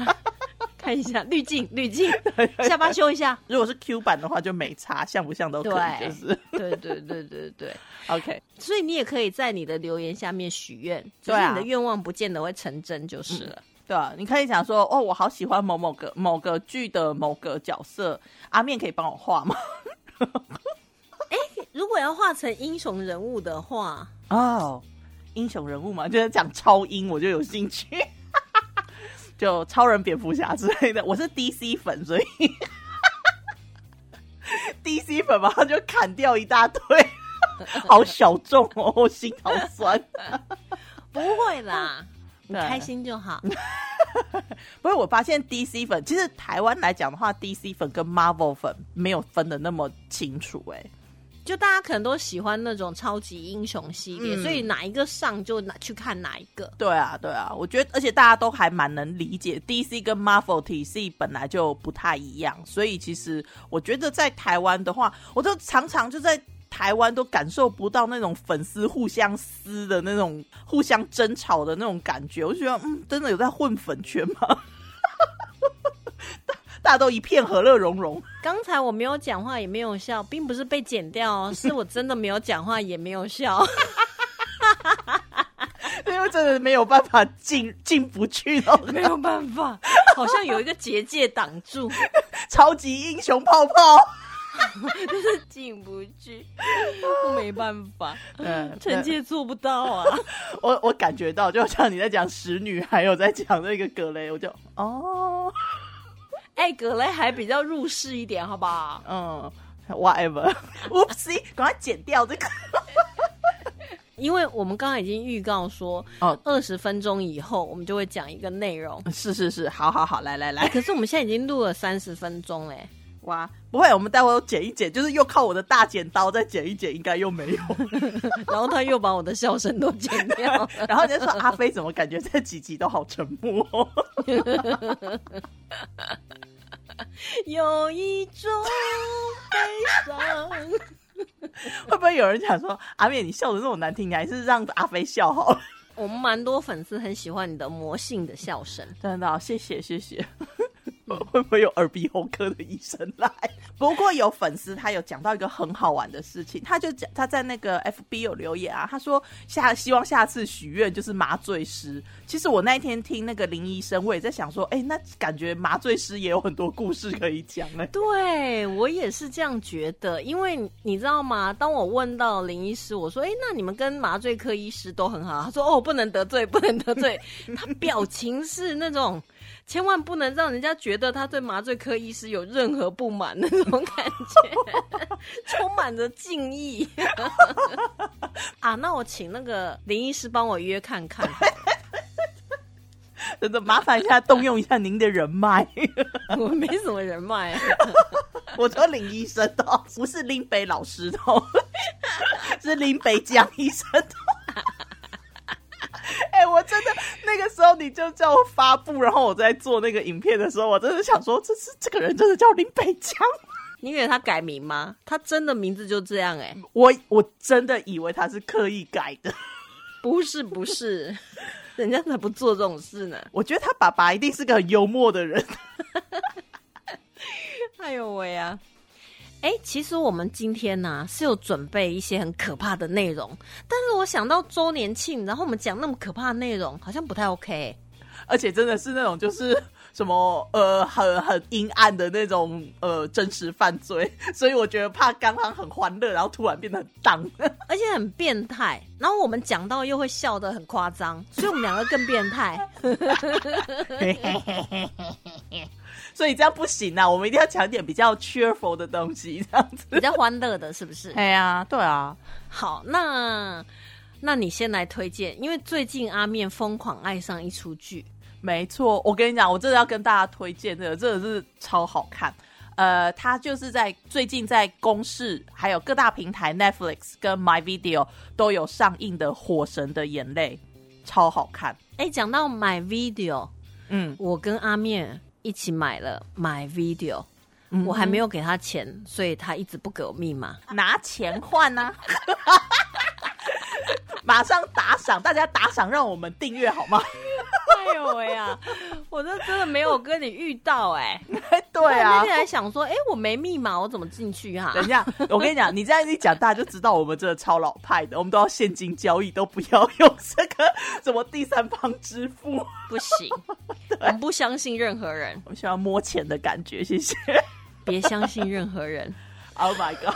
[SPEAKER 1] 看一下滤镜，滤镜，下巴修一下。
[SPEAKER 3] 如果是 Q 版的话，就没差，像不像都可以，
[SPEAKER 1] 对
[SPEAKER 3] 就是
[SPEAKER 1] 对对对对对
[SPEAKER 3] ，OK。
[SPEAKER 1] 所以你也可以在你的留言下面许愿，只
[SPEAKER 3] 对啊
[SPEAKER 1] 是你的愿望不见得会成真就是了。
[SPEAKER 3] 对啊，你可以讲说，哦，我好喜欢某某个某个剧的某个角色，阿面可以帮我画吗？[LAUGHS]
[SPEAKER 1] 如果要画成英雄人物的话，
[SPEAKER 3] 哦，英雄人物嘛，就是讲超英，我就有兴趣。[LAUGHS] 就超人、蝙蝠侠之类的，我是 DC 粉，所以 [LAUGHS] DC 粉嘛，他就砍掉一大堆，好小众哦，我心好酸。
[SPEAKER 1] 不会啦，你
[SPEAKER 3] 对
[SPEAKER 1] 开心就好。[LAUGHS]
[SPEAKER 3] 不是，我发现 DC 粉，其实台湾来讲的话，DC 粉跟 Marvel 粉没有分的那么清楚、哎，
[SPEAKER 1] 就大家可能都喜欢那种超级英雄系列，
[SPEAKER 3] 嗯
[SPEAKER 1] 所以哪一个上就哪去看哪一个。
[SPEAKER 3] 对啊，对啊，我觉得，而且大家都还蛮能理解 DC 跟 Marvel 体系本来就不太一样，所以其实我觉得在台湾的话，我都常常就在台湾都感受不到那种粉丝互相撕的那种、互相争吵的那种感觉，我就觉得，嗯，真的有在混粉圈吗？[LAUGHS] 大大家都一片和乐融融，
[SPEAKER 1] 刚才我没有讲话也没有笑，并不是被剪掉哦，[LAUGHS] 是我真的没有讲话也没有笑。[LAUGHS]
[SPEAKER 3] 因为真的没有办法进进不去那种
[SPEAKER 1] 没有办法，好像有一个结界挡住。
[SPEAKER 3] 超级英雄泡泡。[LAUGHS]
[SPEAKER 1] 就是进不去，我没办法，
[SPEAKER 3] 嗯，
[SPEAKER 1] 臣妾做不到啊。[LAUGHS]
[SPEAKER 3] 我我感觉到，就像你在讲使女，还有在讲那个格雷，我就哦，
[SPEAKER 1] 哎，格雷还比较入世一点，好不好？
[SPEAKER 3] 嗯，whatever，oopsie，[LAUGHS] 赶快剪掉这个。
[SPEAKER 1] 因为我们刚刚已经预告说，
[SPEAKER 3] 哦
[SPEAKER 1] 二十分钟以后我们就会讲一个内容。
[SPEAKER 3] 是是是，好好好，来来
[SPEAKER 1] 哎，
[SPEAKER 3] 来，
[SPEAKER 1] 可是我们现在已经录了三十分钟嘞，
[SPEAKER 3] 哇，不会，我们待会儿剪一剪，就是又靠我的大剪刀再剪一剪，应该又没有。[LAUGHS]
[SPEAKER 1] 然后他又把我的笑声都剪掉。[LAUGHS]
[SPEAKER 3] 然后你就说阿飞怎么感觉这几集都好沉默？[LAUGHS]
[SPEAKER 1] 有一种悲伤。
[SPEAKER 3] 会不会有人讲说阿面你笑的那么难听，你还是让阿飞笑好了？
[SPEAKER 1] 我们蛮多粉丝很喜欢你的魔性的笑声。
[SPEAKER 3] 真的哦、谢谢谢谢。[LAUGHS] 会不会有耳鼻喉科的医生来？[LAUGHS] 不过有粉丝他有讲到一个很好玩的事情，他就讲他在那个 FB 有留言啊，他说下希望下次许愿就是麻醉师。其实我那一天听那个林医生，我也在想说，哎、那感觉麻醉师也有很多故事可以讲呢。[LAUGHS]
[SPEAKER 1] 对我也是这样觉得，因为你知道吗？当我问到林医师，我说：“哎，那你们跟麻醉科医师都很好。”他说：“哦，不能得罪，不能得罪。”他表情是那种千万不能让人家觉得他对麻醉科医师有任何不满那种感觉，充满着敬意 [LAUGHS] 啊！那我请那个林医师帮我约看看。[LAUGHS]
[SPEAKER 3] 真的麻烦一下，动用一下您的人脉。[LAUGHS]
[SPEAKER 1] 我没什么人脉、啊，
[SPEAKER 3] 我说林医生的，不是林北老师的，是林北江医生的。[LAUGHS] 哎、我真的那个时候你就叫我发布，然后我在做那个影片的时候，我真的想说，这是这个人真的叫林北江？[LAUGHS]
[SPEAKER 1] 你以为他改名吗？他真的名字就这样哎、
[SPEAKER 3] 我我真的以为他是刻意改的。
[SPEAKER 1] 不 [LAUGHS] 是不是，人家才不做这种事呢。
[SPEAKER 3] 我觉得他爸爸一定是个很幽默的人。
[SPEAKER 1] 哎呦喂啊！哎，其实我们今天呢、是有准备一些很可怕的内容，但是我想到周年庆，然后我们讲那么可怕的内容，好像不太 OK。
[SPEAKER 3] 而且真的是那种就是 [LAUGHS] 什么呃很很阴暗的那种呃真实犯罪，所以我觉得怕刚刚很欢乐，然后突然变得很荡。[LAUGHS]
[SPEAKER 1] 而且很变态，然后我们讲到又会笑得很夸张，所以我们两个更变态。[LAUGHS]
[SPEAKER 3] 所以这样不行啊，我们一定要讲一点比较 cheerful 的东西，这样子。
[SPEAKER 1] 比较欢乐的，是不是？
[SPEAKER 3] 哎呀，对啊，
[SPEAKER 1] 好，那那你先来推荐，因为最近阿面疯狂爱上一出剧，
[SPEAKER 3] 没错。我跟你讲，我真的要跟大家推荐这个，真的是超好看。呃，它就是在最近在公视还有各大平台 Netflix 跟 My Video 都有上映的《火神的眼泪》，超好看。
[SPEAKER 1] 哎，讲到 My Video，
[SPEAKER 3] 嗯，
[SPEAKER 1] 我跟阿面一起买了买 video，、
[SPEAKER 3] 嗯
[SPEAKER 1] 我还没有给他钱，所以他一直不给我密码。
[SPEAKER 3] 拿钱换呢、[LAUGHS] 马上打赏，大家打赏让我们订阅好吗？
[SPEAKER 1] 哎呦喂呀，[LAUGHS] 我这真的没有跟你遇到哎、[LAUGHS]
[SPEAKER 3] 对啊
[SPEAKER 1] 那，天还想说，哎、我没密码，我怎么进去哈、
[SPEAKER 3] 等一下，我跟你讲，[LAUGHS] 你这样一讲，大家就知道我们真的超老派的，我们都要现金交易，都不要用这个什么第三方支付。
[SPEAKER 1] 不行，我们不相信任何人，
[SPEAKER 3] 我喜欢摸钱的感觉，谢谢。
[SPEAKER 1] 别相信任何人。
[SPEAKER 3] Oh my god！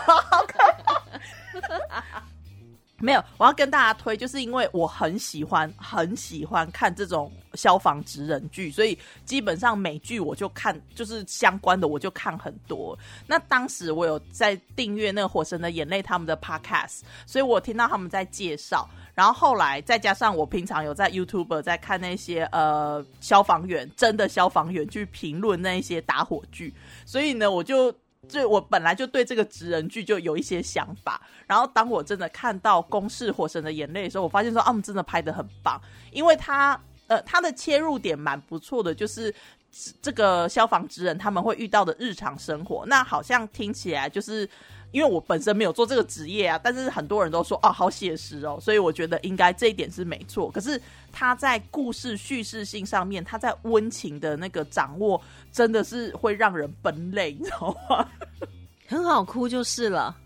[SPEAKER 3] 没有，我要跟大家推，就是因为我很喜欢很喜欢看这种消防职人剧，所以基本上美剧我就看，就是相关的我就看很多。那当时我有在订阅那个《火神的眼泪》他们的 podcast，所以我听到他们在介绍。然后后来再加上我平常有在 YouTube 在看那些呃消防员真的消防员去评论那一些打火剧，所以呢我就就我本来就对这个职人剧就有一些想法，然后当我真的看到《公式火神的眼泪》的时候，我发现说啊，我们真的拍的很棒，因为他呃他的切入点蛮不错的，就是这个消防职人他们会遇到的日常生活，那好像听起来就是。因为我本身没有做这个职业啊，但是很多人都说哦，好写实哦，所以我觉得应该这一点是没错。可是他在故事叙事性上面，他在温情的那个掌握，真的是会让人奔泪，[LAUGHS] 你知道吗？
[SPEAKER 1] 很好哭就是了。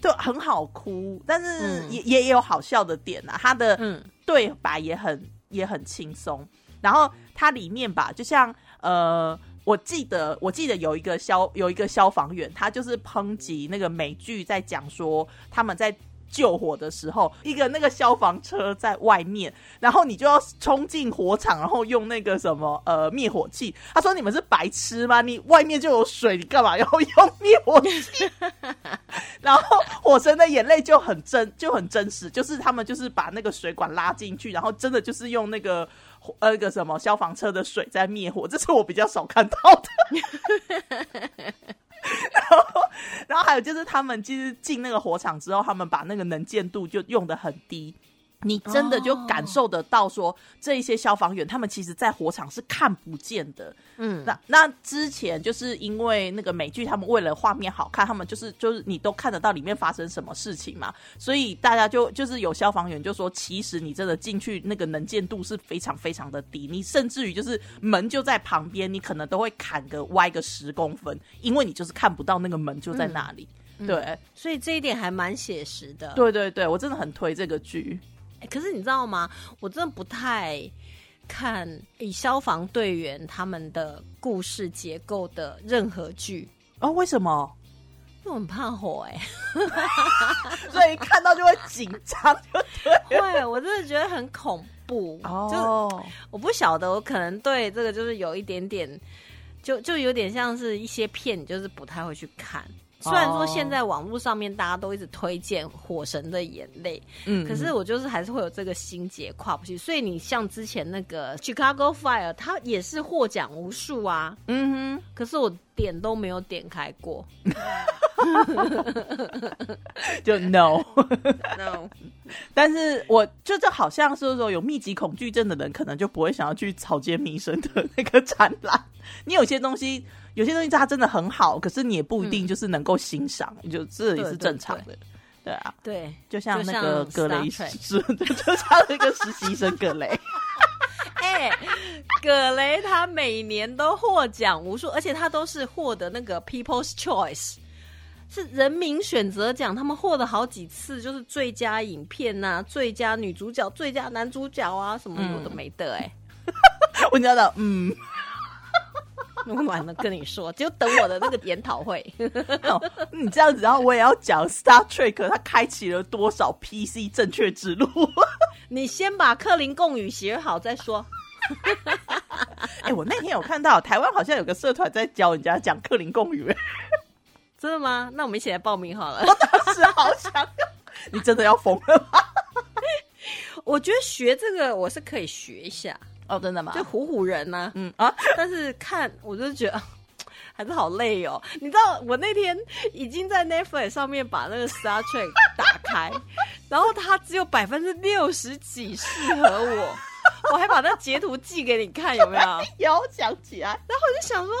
[SPEAKER 3] 对，很好哭，但是
[SPEAKER 1] 嗯
[SPEAKER 3] 也、也有好笑的点啊。他的
[SPEAKER 1] 嗯，
[SPEAKER 3] 对白也很也很轻松，然后它里面吧，就像呃。我记得，我记得有一个消有一个消防员，他就是抨击那个美剧，在讲说他们在救火的时候，一个那个消防车在外面，然后你就要冲进火场，然后用那个什么呃灭火器。他说：“你们是白痴吗？你外面就有水，你干嘛要用灭火器？” [LAUGHS] 然后《火神的眼泪》就很真，就很真实，就是他们就是把那个水管拉进去，然后真的就是用那个。呃，一个什么消防车的水在灭火，这是我比较少看到的。[LAUGHS] 然后，然后还有就是，他们其实进那个火场之后，他们把那个能见度就用的很低。你真的就感受得到，说这一些消防员他们其实，在火场是看不见的。嗯，那那之前就是因为那个美剧，他们为了画面好看，他们就是就是你都看得到里面发生什么事情嘛，所以大家就就是有消防员就说，其实你真的进去那个能见度是非常非常的低，你甚至于就是门就在旁边，你可能都会砍个歪个十公分，因为你就是看不到那个门就在那里。对，
[SPEAKER 1] 所以这一点还蛮写实的。
[SPEAKER 3] 对对对，我真的很推这个剧。
[SPEAKER 1] 可是你知道吗？我真的不太看以消防队员他们的故事结构的任何剧
[SPEAKER 3] 哦。为什么？
[SPEAKER 1] 因为我很怕火哎，[LAUGHS]
[SPEAKER 3] 所以看到就会紧张，
[SPEAKER 1] 就 [LAUGHS] 会我真的觉得很恐怖哦。我不晓得，我可能对这个就是有一点点，就就有点像是一些片，就是不太会去看。虽然说现在网络上面大家都一直推荐《火神的眼泪》，嗯，可是我就是还是会有这个心结跨不去。所以你像之前那个《Chicago Fire》，它也是获奖无数啊，嗯哼，可是我点都没有点开过，[LAUGHS]
[SPEAKER 3] 就 no [LAUGHS] no。[LAUGHS] 但是我就这好像是说有密集恐惧症的人，可能就不会想要去草间弥生的那个展览。你有些东西。有些东西它真的很好，可是你也不一定就是能够欣赏，就这也是正常的，对。啊，
[SPEAKER 1] 对，
[SPEAKER 3] 就像那个格雷是，[LAUGHS] 就像那个实习生格雷，[LAUGHS]
[SPEAKER 1] 哎，葛雷他每年都获奖无数，而且他都是获得那个 People's Choice，是人民选择奖，他们获得好几次，就是最佳影片呐、最佳女主角、最佳男主角啊，什么有的没的，哎，[LAUGHS]
[SPEAKER 3] 我知道，嗯。
[SPEAKER 1] 我完了，跟你说，就等我的那个研讨会。[LAUGHS]
[SPEAKER 3] 你这样子，然后我也要讲 Star Trek，它开启了多少 PC 正确之路？[LAUGHS]
[SPEAKER 1] 你先把克林贡语学好再说。[LAUGHS]
[SPEAKER 3] 哎，我那天有看到台湾好像有个社团在教人家讲克林贡语，
[SPEAKER 1] 真的吗？那我们一起来报名好了。
[SPEAKER 3] 我当时好想，你真的要疯了吗？
[SPEAKER 1] 我觉得学这个我是可以学一下。
[SPEAKER 3] 哦，真的吗？
[SPEAKER 1] 就唬唬人呢，嗯啊，但是看我就觉得 [LAUGHS] 还是好累哦。你知道，我那天已经在 Netflix 上面把那个 Star Trek 打开，然后它只有百分之六十几适合我。我还把那截图寄给你看，有没有？[LAUGHS]
[SPEAKER 3] 有想起来，
[SPEAKER 1] 然后我就想说，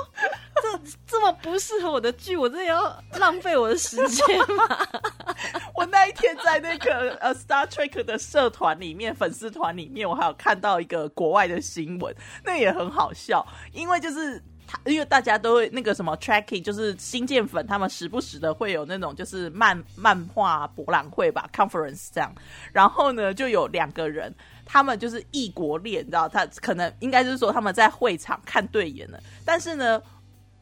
[SPEAKER 1] 这这么不适合我的剧，我真的要浪费我的时间吗？[LAUGHS]
[SPEAKER 3] 我那一天在那个呃 Star Trek 的社团里面、粉丝团里面，我还有看到一个国外的新闻，那也很好笑，因为就是他，因为大家都会那个什么 tracking，就是新建粉，他们时不时的会有那种就是漫漫画博览会吧，conference 这样，然后呢，就有两个人。他们就是异国恋，你知道？他可能应该就是说他们在会场看对眼了，但是呢，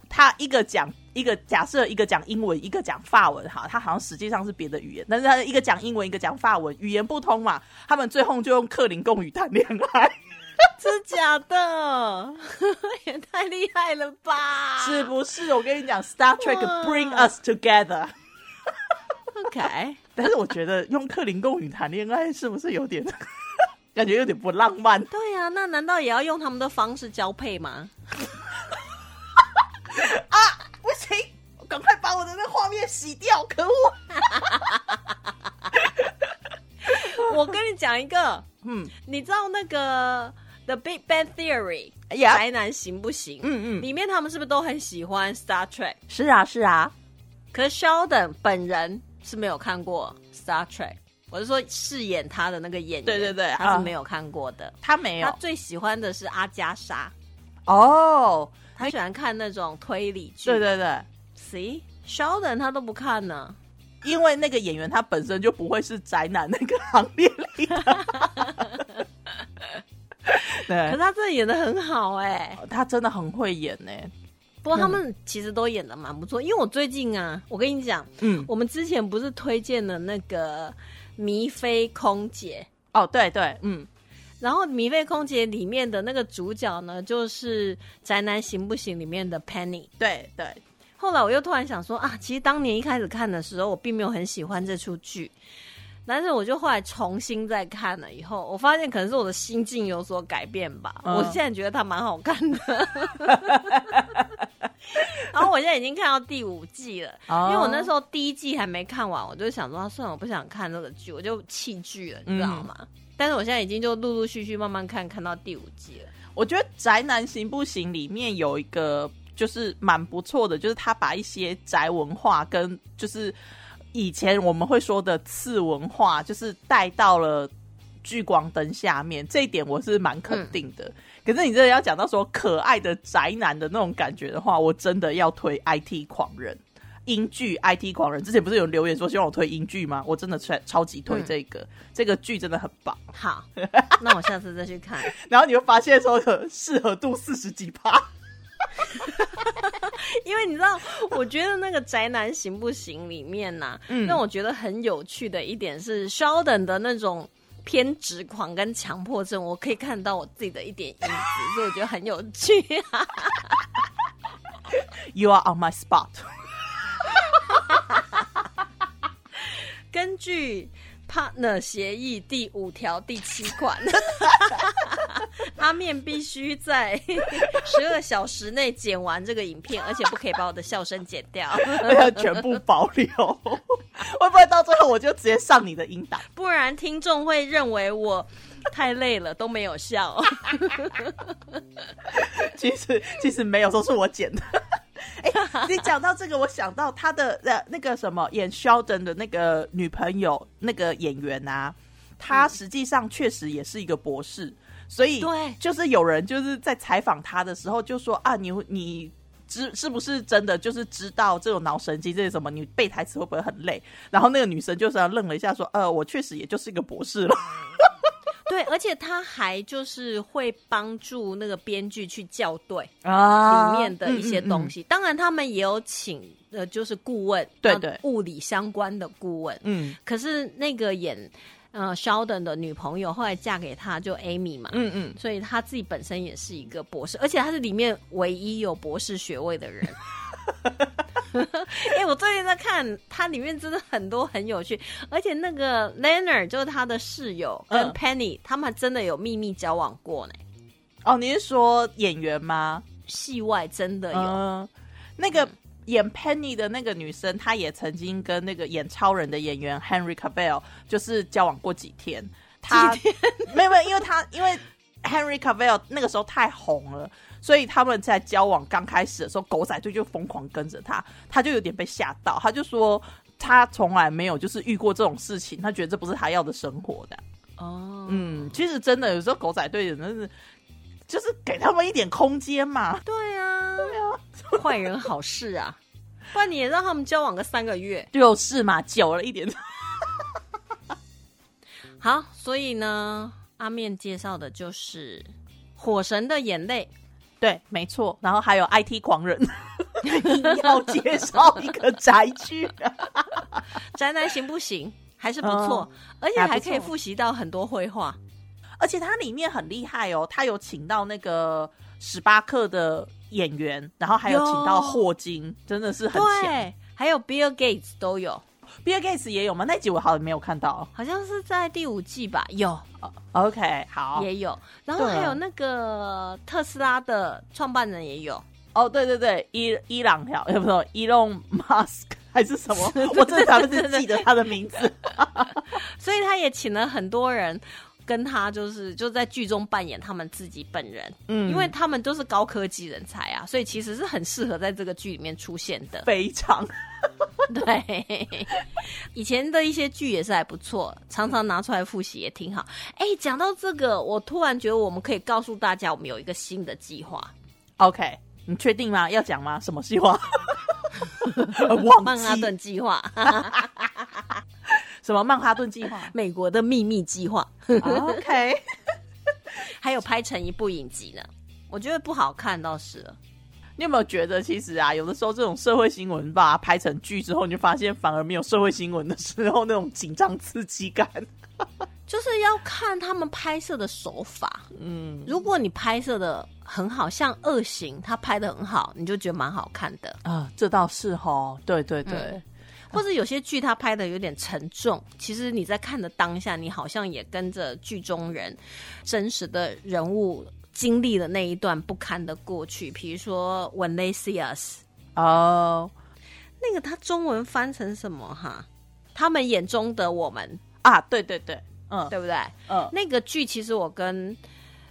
[SPEAKER 3] 他一个讲一个假设，一个讲英文，一个讲法文，哈，他好像实际上是别的语言，但是他一个讲英文，一个讲法文，语言不通嘛，他们最后就用克林贡语谈恋爱，[LAUGHS]
[SPEAKER 1] 真假的？[LAUGHS] 也太厉害了吧？
[SPEAKER 3] 是不是？我跟你讲，Star Trek bring us together。[LAUGHS]
[SPEAKER 1] OK，
[SPEAKER 3] 但是我觉得用克林贡语谈恋爱是不是有点？感觉有点不浪漫。
[SPEAKER 1] 对呀，那难道也要用他们的方式交配吗？[LAUGHS]
[SPEAKER 3] 啊，不行！赶快把我的那画面洗掉！可恶！[LAUGHS]
[SPEAKER 1] 我跟你讲一个，嗯，你知道那个《The Big Bang Theory》宅男行不行？嗯嗯，里面他们是不是都很喜欢 Star Trek？
[SPEAKER 3] 是啊，是啊。
[SPEAKER 1] 可是 Sheldon 本人是没有看过 Star Trek。我是说，饰演他的那个演员，
[SPEAKER 3] 对对对，
[SPEAKER 1] 他是没有看过的，
[SPEAKER 3] 他没有。
[SPEAKER 1] 他最喜欢的是阿加莎，
[SPEAKER 3] 哦，
[SPEAKER 1] 他喜欢看那种推理剧，
[SPEAKER 3] 对对对。
[SPEAKER 1] See Sheldon 他都不看呢，
[SPEAKER 3] 因为那个演员他本身就不会是宅男那个行列里的。[LAUGHS]
[SPEAKER 1] 可是，他真的演的很好哎、
[SPEAKER 3] 他真的很会演呢。
[SPEAKER 1] 不过他们其实都演的蛮不错，因为我最近啊，我跟你讲，
[SPEAKER 3] 嗯，
[SPEAKER 1] 我们之前不是推荐了那个《迷飞空姐》，
[SPEAKER 3] 哦，对对，嗯，
[SPEAKER 1] 然后《迷飞空姐》里面的那个主角呢，就是《宅男行不行》里面的 Penny。
[SPEAKER 3] 对对，
[SPEAKER 1] 后来我又突然想说啊，其实当年一开始看的时候，我并没有很喜欢这出剧，但是我就后来重新再看了以后，我发现可能是我的心境有所改变吧。
[SPEAKER 3] 嗯
[SPEAKER 1] 我现在觉得它蛮好看的。[LAUGHS] [LAUGHS] 然后我现在已经看到第五季了，
[SPEAKER 3] 哦
[SPEAKER 1] 因为我那时候第一季还没看完，我就想说，啊算了，我不想看这个剧，我就弃剧了，你知道吗？但是我现在已经就陆陆续续慢慢看，看到第五季了。
[SPEAKER 3] 我觉得《宅男行不行》里面有一个就是蛮不错的，就是他把一些宅文化跟就是以前我们会说的次文化，就是带到了聚光灯下面，这一点我是蛮肯定的。可是你真的要讲到说可爱的宅男的那种感觉的话，我真的要推 IT 狂人。英剧 IT 狂人之前不是有留言说希望我推英剧吗？我真的超超级推这个，这个剧真的很棒。
[SPEAKER 1] 好，[LAUGHS] 那我下次再去看。
[SPEAKER 3] 然后你会发现说适合度四十几趴，[LAUGHS]
[SPEAKER 1] 因为你知道，我觉得那个宅男行不行里面呐、
[SPEAKER 3] 嗯
[SPEAKER 1] 让我觉得很有趣的一点是，Sheldon 的那种偏执狂跟强迫症，我可以看到我自己的一点影子，所以我觉得很有趣、啊。
[SPEAKER 3] You are on my spot。[LAUGHS]
[SPEAKER 1] 根据 partner 协议第五条第七款，[LAUGHS] 阿面必须在 [LAUGHS] 十二小时内剪完这个影片，而且不可以把我的笑声剪掉，
[SPEAKER 3] 要全部保留，[LAUGHS] 会不会到最后我就直接上你的音档？
[SPEAKER 1] 不然听众会认为我太累了都没有笑。
[SPEAKER 3] 其实其实没有，都是我剪的。[LAUGHS] 哎、你讲到这个，我想到他的呃那个什么演 Sheldon 的那个女朋友那个演员啊，她实际上确实也是一个博士，所以
[SPEAKER 1] 对
[SPEAKER 3] 就是有人就是在采访他的时候就说啊，你你。知是不是真的就是知道这种脑神经这些什么？你背台词会不会很累？然后那个女生就是愣了一下，说：“呃，我确实也就是一个博士了。[LAUGHS]
[SPEAKER 1] 对，而且他还就是会帮助那个编剧去校对”
[SPEAKER 3] 啊
[SPEAKER 1] 里面的一些东
[SPEAKER 3] 西。
[SPEAKER 1] 西。当然，他们也有请呃，就是顾问，呃
[SPEAKER 3] 对对
[SPEAKER 1] 物理相关的顾问。
[SPEAKER 3] 嗯
[SPEAKER 1] 可是那个演呃 Sheldon 的女朋友后来嫁给他，就 Amy 嘛，
[SPEAKER 3] 嗯嗯，
[SPEAKER 1] 所以他自己本身也是一个博士，而且他是里面唯一有博士学位的人。[LAUGHS] 哎、我最近在看，它里面真的很多很有趣，而且那个 Leonard 就是他的室友跟
[SPEAKER 3] 嗯
[SPEAKER 1] Penny，、他们真的有秘密交往过呢。
[SPEAKER 3] 哦，你是说演员吗？
[SPEAKER 1] 戏外真的有，
[SPEAKER 3] 嗯，那个演 Penny 的那个女生，她也曾经跟那个演超人的演员 Henry Cavill 就是交往过几天。他 [LAUGHS] 没有没有，因为他因为 Henry Cavill 那个时候太红了，所以他们在交往刚开始的时候，狗仔队就疯狂跟着他，他就有点被吓到，他就说他从来没有就是遇过这种事情，他觉得这不是他要的生活的。
[SPEAKER 1] 哦，
[SPEAKER 3] 嗯，其实真的有时候狗仔队真的是就是给他们一点空间嘛。
[SPEAKER 1] 对啊，对啊，[LAUGHS] 坏人好事啊，不然你也让他们交往个三个月。
[SPEAKER 3] 就是嘛，久了一点。[LAUGHS]
[SPEAKER 1] 好，所以呢，阿面介绍的就是《火神的眼泪》。
[SPEAKER 3] 对，没错。然后还有 IT 狂人，硬 [LAUGHS] 要介绍一个宅剧。
[SPEAKER 1] 宅男行不行？还是不错，而且
[SPEAKER 3] 还
[SPEAKER 1] 可以复习到很多绘画。
[SPEAKER 3] 而且它里面很厉害哦，它有请到那个史巴克的演员，然后还有请到霍金，真的是很强。
[SPEAKER 1] 对，还有 Bill Gates 都有
[SPEAKER 3] ，Bill Gates 也有吗？那集我好像没有看到。
[SPEAKER 1] 好像是在第五季吧，有
[SPEAKER 3] OK，好。
[SPEAKER 1] 也有，然后还有那个特斯拉的创办人也有，
[SPEAKER 3] 哦，对对对，伊伊朗条，呃，不是伊隆马斯克还是什么？[LAUGHS] 我真的还不是记得他的名字。[LAUGHS]
[SPEAKER 1] 所以他也请了很多人。跟他就是就在剧中扮演他们自己本人，
[SPEAKER 3] 嗯
[SPEAKER 1] 因为他们都是高科技人才啊，所以其实是很适合在这个剧里面出现的。
[SPEAKER 3] 非常 [LAUGHS]
[SPEAKER 1] 对，以前的一些剧也是还不错，常常拿出来复习也挺好。哎，讲到这个，我突然觉得我们可以告诉大家，我们有一个新的计划
[SPEAKER 3] OK。你确定吗？要讲吗？什么计划？[LAUGHS] [LAUGHS] 忘
[SPEAKER 1] 曼哈顿计划，
[SPEAKER 3] 什么曼哈顿计划
[SPEAKER 1] 美国的秘密计划。
[SPEAKER 3] ？OK，
[SPEAKER 1] 还 [LAUGHS] 还有拍成一部影集呢。我觉得不好看倒是了。
[SPEAKER 3] 你有没有觉得，其实啊，有的时候这种社会新闻把它拍成剧之后，你就发现反而没有社会新闻的时候那种紧张刺激感。
[SPEAKER 1] 就是要看他们拍摄的手法。
[SPEAKER 3] 嗯
[SPEAKER 1] 如果你拍摄的很好，像《恶行》，他拍的很好，你就觉得蛮好看的。
[SPEAKER 3] 啊，这倒是哈，对对对，
[SPEAKER 1] 嗯或者有些剧他拍的有点沉重，其实你在看的当下，你好像也跟着剧中人真实的人物经历了那一段不堪的过去。比如说《When They See Us》，
[SPEAKER 3] 哦
[SPEAKER 1] 那个他中文翻成什么哈？他们眼中的我们，
[SPEAKER 3] 啊，对对对，嗯
[SPEAKER 1] 对不对？
[SPEAKER 3] 嗯，
[SPEAKER 1] 那个剧其实我跟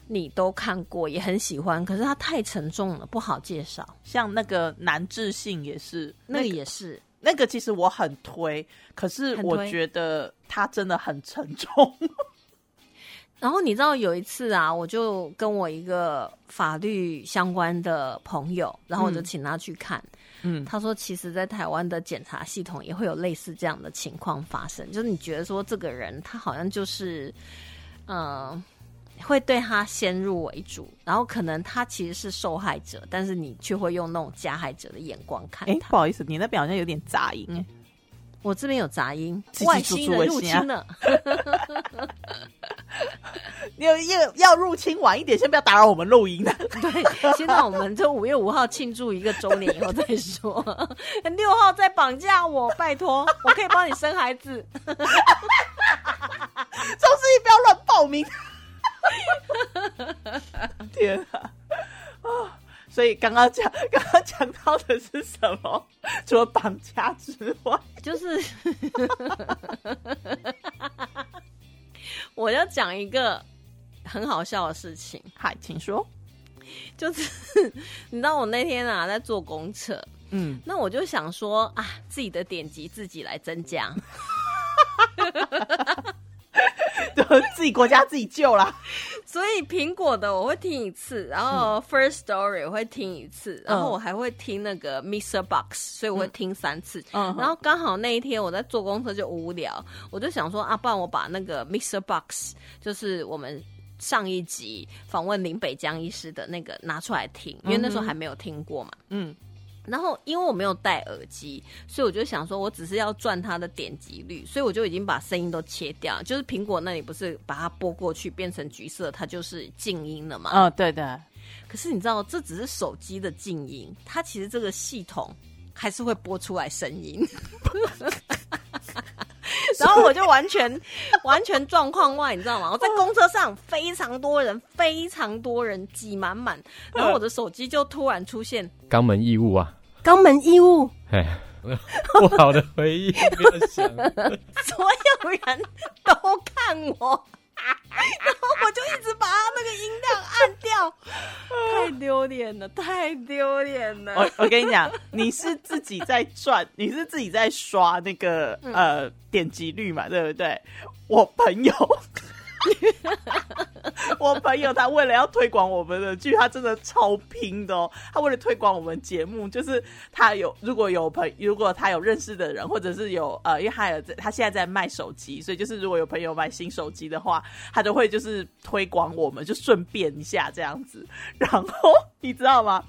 [SPEAKER 1] 你都看过，也很喜欢，可是它太沉重了，不好介绍。
[SPEAKER 3] 像那个男智性也是，
[SPEAKER 1] 那个
[SPEAKER 3] 个
[SPEAKER 1] 也是，
[SPEAKER 3] 那个其实我很推，可是我觉得它真的很沉重。[LAUGHS]
[SPEAKER 1] 然后你知道有一次啊，我就跟我一个法律相关的朋友，然后我就请他去看。
[SPEAKER 3] 嗯
[SPEAKER 1] 他说，其实，在台湾的检察系统也会有类似这样的情况发生，就是你觉得说这个人他好像就是，嗯、会对他先入为主，然后可能他其实是受害者，但是你却会用那种加害者的眼光看
[SPEAKER 3] 哎，不好意思，你那边好像有点杂音哎。
[SPEAKER 1] 我这边有杂音外星人入侵了。[LAUGHS]
[SPEAKER 3] 你有要要入侵晚一点，先不要打扰我们录音的。[LAUGHS]
[SPEAKER 1] 对，先让我们这五月五号庆祝一个周年以后再说。[LAUGHS] 六号再绑架我，拜托，我可以帮你生孩子。
[SPEAKER 3] 周思怡不要乱报名。[LAUGHS] 天啊！啊！所以刚刚讲刚刚讲到的是什么？[LAUGHS] 除了绑架之外，
[SPEAKER 1] 就是 [LAUGHS] 我要讲一个很好笑的事情，
[SPEAKER 3] 嗨，请说。
[SPEAKER 1] 就是你知道我那天啊在坐公车，
[SPEAKER 3] 嗯，
[SPEAKER 1] 那我就想说啊，自己的点击自己来增加。[LAUGHS]
[SPEAKER 3] 就自己国家自己救啦。
[SPEAKER 1] 所以苹果的我会听一次，然后 First Story 我会听一次，然后我还会听那个 Mr. Box，所以我会听三次。
[SPEAKER 3] 嗯
[SPEAKER 1] 然后刚好那一天我在坐公车就无聊，我就想说啊，不然我把那个 Mr. Box，就是我们。上一集访问林北江医师的那个拿出来听，因为那时候还没有听过嘛。
[SPEAKER 3] 嗯，
[SPEAKER 1] 然后因为我没有戴耳机，所以我就想说，我只是要赚它的点击率，所以我就已经把声音都切掉。就是苹果那里不是把它拨过去变成橘色，它就是静音了嘛。
[SPEAKER 3] 嗯，对的。
[SPEAKER 1] 可是你知道，这只是手机的静音，它其实这个系统还是会播出来声音。[LAUGHS] 然后我就完全完全状况外，你知道吗？我在公车上非常多人，非常多人挤满满，然后我的手机就突然出现
[SPEAKER 2] 肛门异物啊，
[SPEAKER 1] 肛门异物，
[SPEAKER 2] 哎，[LAUGHS] 不好的回忆，不要想。[LAUGHS]
[SPEAKER 1] 所有人都看我，[LAUGHS] 然后我就一直把他那个音量按掉，太丢脸了，太丢脸了。
[SPEAKER 3] 我我跟你讲，你是自己在转，你是自己在刷那个、呃点击率嘛，对不对？我朋友，[LAUGHS] 我朋友他为了要推广我们的剧，他真的超拼的哦。他为了推广我们节目，就是他有如果有朋如果他有认识的人，或者是有呃，因为他有在他现在在卖手机，所以就是如果有朋友买新手机的话，他都会就是推广我们，就顺便一下这样子。然后你知道吗？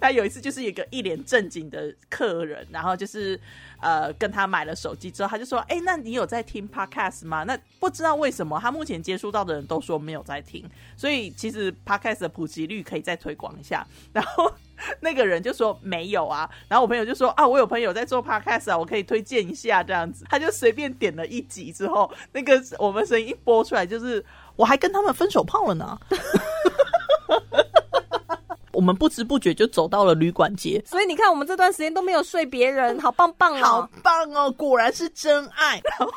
[SPEAKER 3] 他有一次就是一个一脸正经的客人，然后就是呃跟他买了手机之后，他就说：“哎、那你有在听 podcast 吗？”那不知道为什么他目前接触到的人都说没有在听，所以其实 podcast 的普及率可以再推广一下。然后那个人就说没有啊，然后我朋友就说：“啊，我有朋友在做 podcast 啊，我可以推荐一下这样子。”他就随便点了一集之后，那个我们声音一播出来，就是我还跟他们分手炮了呢。[LAUGHS] 我们不知不觉就走到了旅馆街，
[SPEAKER 1] 所以你看，我们这段时间都没有睡别人，好棒棒哦
[SPEAKER 3] 好
[SPEAKER 1] 哦！
[SPEAKER 3] 棒哦，果然是真爱。然后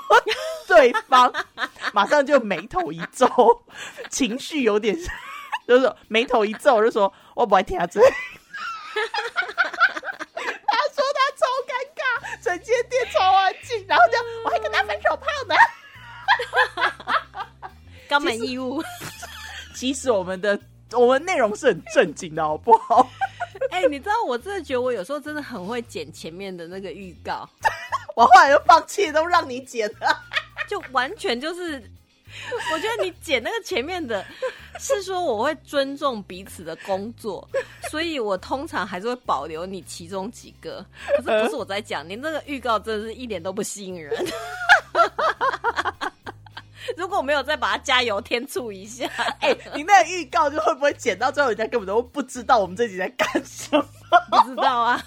[SPEAKER 3] 对方 [LAUGHS] 马上就眉头一皱，[LAUGHS] 情绪有点 [LAUGHS] 就是眉头一皱，就说：“我不爱听这。”他说他超尴尬，整间店超安静，然后就我还跟他分手炮呢。
[SPEAKER 1] 肛门异物，
[SPEAKER 3] 其实我们的我们内容是很正经的，好不好？[LAUGHS]
[SPEAKER 1] 哎、你知道我真的觉得我有时候真的很会剪前面的那个预告，[LAUGHS]
[SPEAKER 3] 我后来就放弃，都让你剪了。
[SPEAKER 1] 就完全就是，我觉得你剪那个前面的是说我会尊重彼此的工作，[LAUGHS] 所以我通常还是会保留你其中几个。可是不是我在讲，你那个预告真的是一点都不吸引人。[LAUGHS] 如果没有再把它加油添醋一下，
[SPEAKER 3] 哎、你那个预告就会不会剪到最后，人家根本都不知道我们这集在干什么？
[SPEAKER 1] 不知道啊，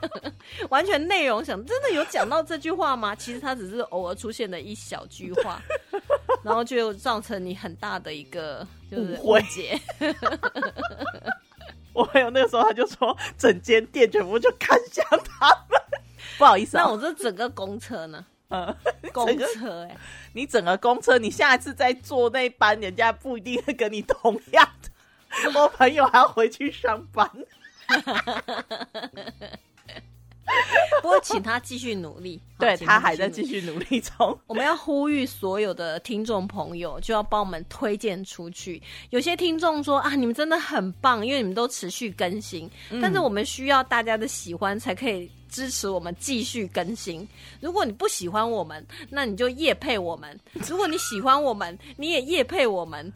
[SPEAKER 1] [LAUGHS] 完全内容想真的有讲到这句话吗？其实它只是偶尔出现的一小句话，[LAUGHS] 然后就造成你很大的一个就是
[SPEAKER 3] 误
[SPEAKER 1] 解。
[SPEAKER 3] 我朋友那个时候他就说，整间店全部就看向他们。不好意思啊，
[SPEAKER 1] 那我这整个公车呢？
[SPEAKER 3] 呃，
[SPEAKER 1] 公车哎、
[SPEAKER 3] 你整个公车，你下一次再坐那班，人家不一定会跟你同样的。我朋友还要回去上班。[LAUGHS]
[SPEAKER 1] 不过请他继续努力，[LAUGHS] 好
[SPEAKER 3] 对
[SPEAKER 1] 请
[SPEAKER 3] 他还在继续努力中。
[SPEAKER 1] 我们要呼吁所有的听众朋友，就要帮我们推荐出去。有些听众说啊，你们真的很棒，因为你们都持续更新，
[SPEAKER 3] 嗯
[SPEAKER 1] 但是我们需要大家的喜欢才可以支持我们继续更新。如果你不喜欢我们，那你就夜配我们；如果你喜欢我们，你也夜配我们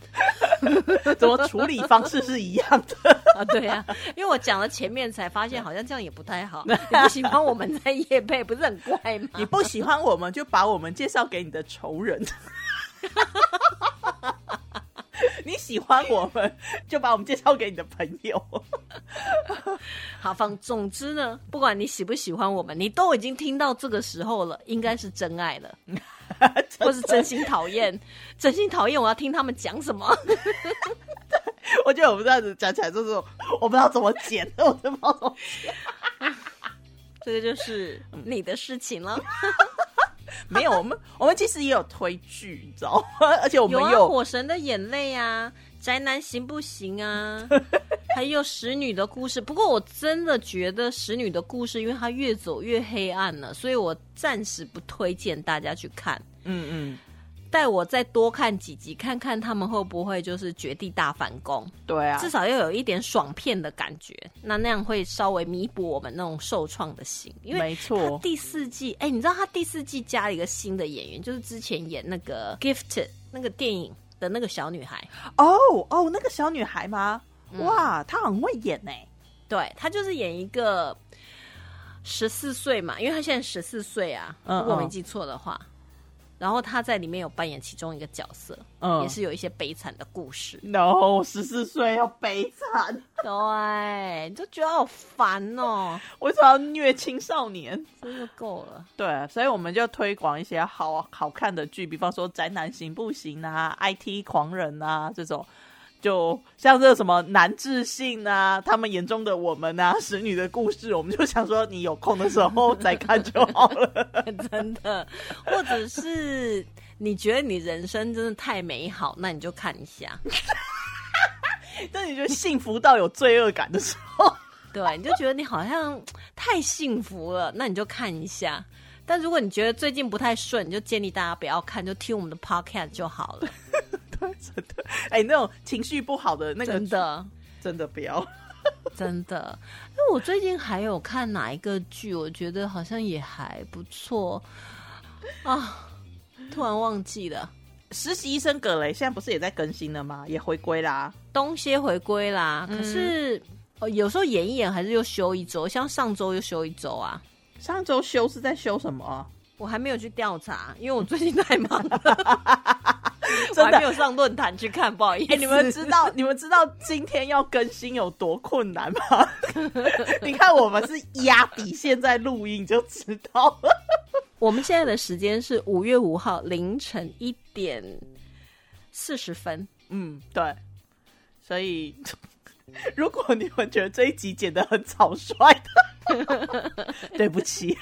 [SPEAKER 1] [LAUGHS]
[SPEAKER 3] 怎么处理方式是一样的？[LAUGHS]
[SPEAKER 1] 啊！对啊，因为我讲了前面才发现，好像这样也不太好。[LAUGHS] 你不喜欢我们在夜配，不是很怪吗？
[SPEAKER 3] 你不喜欢我们，就把我们介绍给你的仇人。[LAUGHS] 你喜欢我们，就把我们介绍给你的朋友。[LAUGHS]
[SPEAKER 1] 好，放总之呢，不管你喜不喜欢我们，你都已经听到这个时候了，应该是真爱了，[LAUGHS] 或是真心讨厌。真心讨厌，我要听他们讲什么。
[SPEAKER 3] 我觉得我们这样子讲起来，就是我不知道怎么剪，我真不知道怎么
[SPEAKER 1] 这个就是你的事情了。[LAUGHS]
[SPEAKER 3] 没有，我们我们其实也有推剧，你知道吗？而且我们
[SPEAKER 1] 有火神的眼泪啊，宅男行不行啊？[LAUGHS] 还有使女的故事。不过我真的觉得使女的故事，因为它越走越黑暗了，所以我暂时不推荐大家去看。
[SPEAKER 3] 嗯嗯，
[SPEAKER 1] 带我再多看几集，看看他们会不会就是绝地大反攻。
[SPEAKER 3] 对啊，
[SPEAKER 1] 至少要有一点爽片的感觉，那那样会稍微弥补我们那种受创的心。因为
[SPEAKER 3] 没错
[SPEAKER 1] 他第四季，哎、你知道他第四季加了一个新的演员，就是之前演那个《Gifted》那个电影的那个小女孩，
[SPEAKER 3] 哦哦，那个小女孩吗？
[SPEAKER 1] 嗯
[SPEAKER 3] 哇，她很会演呢。
[SPEAKER 1] 对她就是演一个十四岁嘛，因为她现在十四岁啊，如果我没记错的话。然后他在里面有扮演其中一个角色，
[SPEAKER 3] 嗯
[SPEAKER 1] 也是有一些悲惨的故事。
[SPEAKER 3] No，十四岁要悲惨，[LAUGHS]
[SPEAKER 1] 对，就觉得好烦哦，
[SPEAKER 3] 为什么要虐青少年？
[SPEAKER 1] 真的够了。
[SPEAKER 3] 对，所以我们就推广一些好好看的剧，比方说《宅男行不行》啊，《IT 狂人》啊这种，就像这个什么男智性啊，他们眼中的我们啊，[LAUGHS] 使女的故事，我们就想说你有空的时候再看就好了。[LAUGHS]
[SPEAKER 1] 真的，或者是你觉得你人生真的太美好，那你就看一下，[LAUGHS]
[SPEAKER 3] 但你觉得幸福到有罪恶感的时候，
[SPEAKER 1] 对，你就觉得你好像太幸福了，那你就看一下。但如果你觉得最近不太顺，你就建议大家不要看，就听我们的 podcast 就好了。[LAUGHS]
[SPEAKER 3] 真的，哎、那种情绪不好的那个
[SPEAKER 1] 真的，
[SPEAKER 3] 真的不要。[LAUGHS]
[SPEAKER 1] 真的。因为我最近还有看哪一个剧，我觉得好像也还不错啊，突然忘记了。
[SPEAKER 3] 实习医生葛雷现在不是也在更新了吗？也回归啦。
[SPEAKER 1] 东歇回归啦，可是、哦有时候演一演还是又休一周，像上周又休一周啊。
[SPEAKER 3] 上周休是在休什么啊？
[SPEAKER 1] 我还没有去调查，因为我最近太忙了，我 [LAUGHS] [LAUGHS]
[SPEAKER 3] 真的
[SPEAKER 1] 还没有上论坛去看，不好意思。
[SPEAKER 3] 哎、你们知道 [LAUGHS] 你们知道今天要更新有多困难吗？[LAUGHS] 你看我们是压底线在录音，你就知道了。
[SPEAKER 1] 我们现在的时间是五月五号凌晨一点四十分。
[SPEAKER 3] 嗯，对，所以如果你们觉得这一集剪得很草率的，对不起。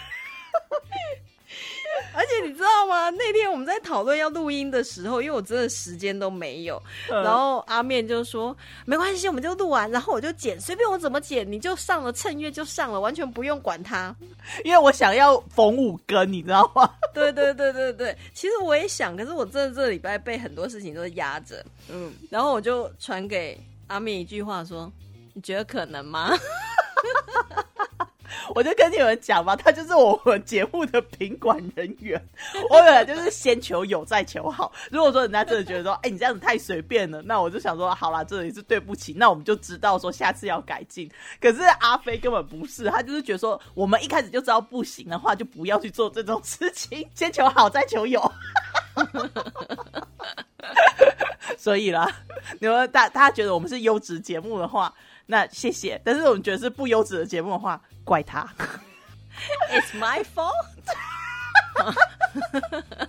[SPEAKER 3] [LAUGHS]
[SPEAKER 1] 而且你知道吗？那天我们在讨论要录音的时候，因为我真的时间都没有，
[SPEAKER 3] 嗯
[SPEAKER 1] 然后阿面就说没关系，我们就录完，然后我就剪，随便我怎么剪，你就上了，趁月就上了，完全不用管它。[LAUGHS]
[SPEAKER 3] 因为我想要逢五更，你知道吗？
[SPEAKER 1] 对对对对对，其实我也想，可是我真的这礼拜被很多事情都压着，
[SPEAKER 3] 嗯，
[SPEAKER 1] 然后我就传给阿面一句话说：“你觉得可能吗 [LAUGHS]
[SPEAKER 3] 我就跟你们讲吧，他就是我们节目的品管人员。我本来就是先求有，再求好。如果说人家真的觉得说，哎、你这样子太随便了，那我就想说，好啦，这里是对不起，那我们就知道说下次要改进。可是阿飞根本不是，他就是觉得说，我们一开始就知道不行的话，就不要去做这种事情，先求好，再求有。[LAUGHS] 所以啦，你们大大家觉得我们是优质节目的话，那谢谢；但是我们觉得是不优质的节目的话，怪他。
[SPEAKER 1] It's my fault。[LAUGHS]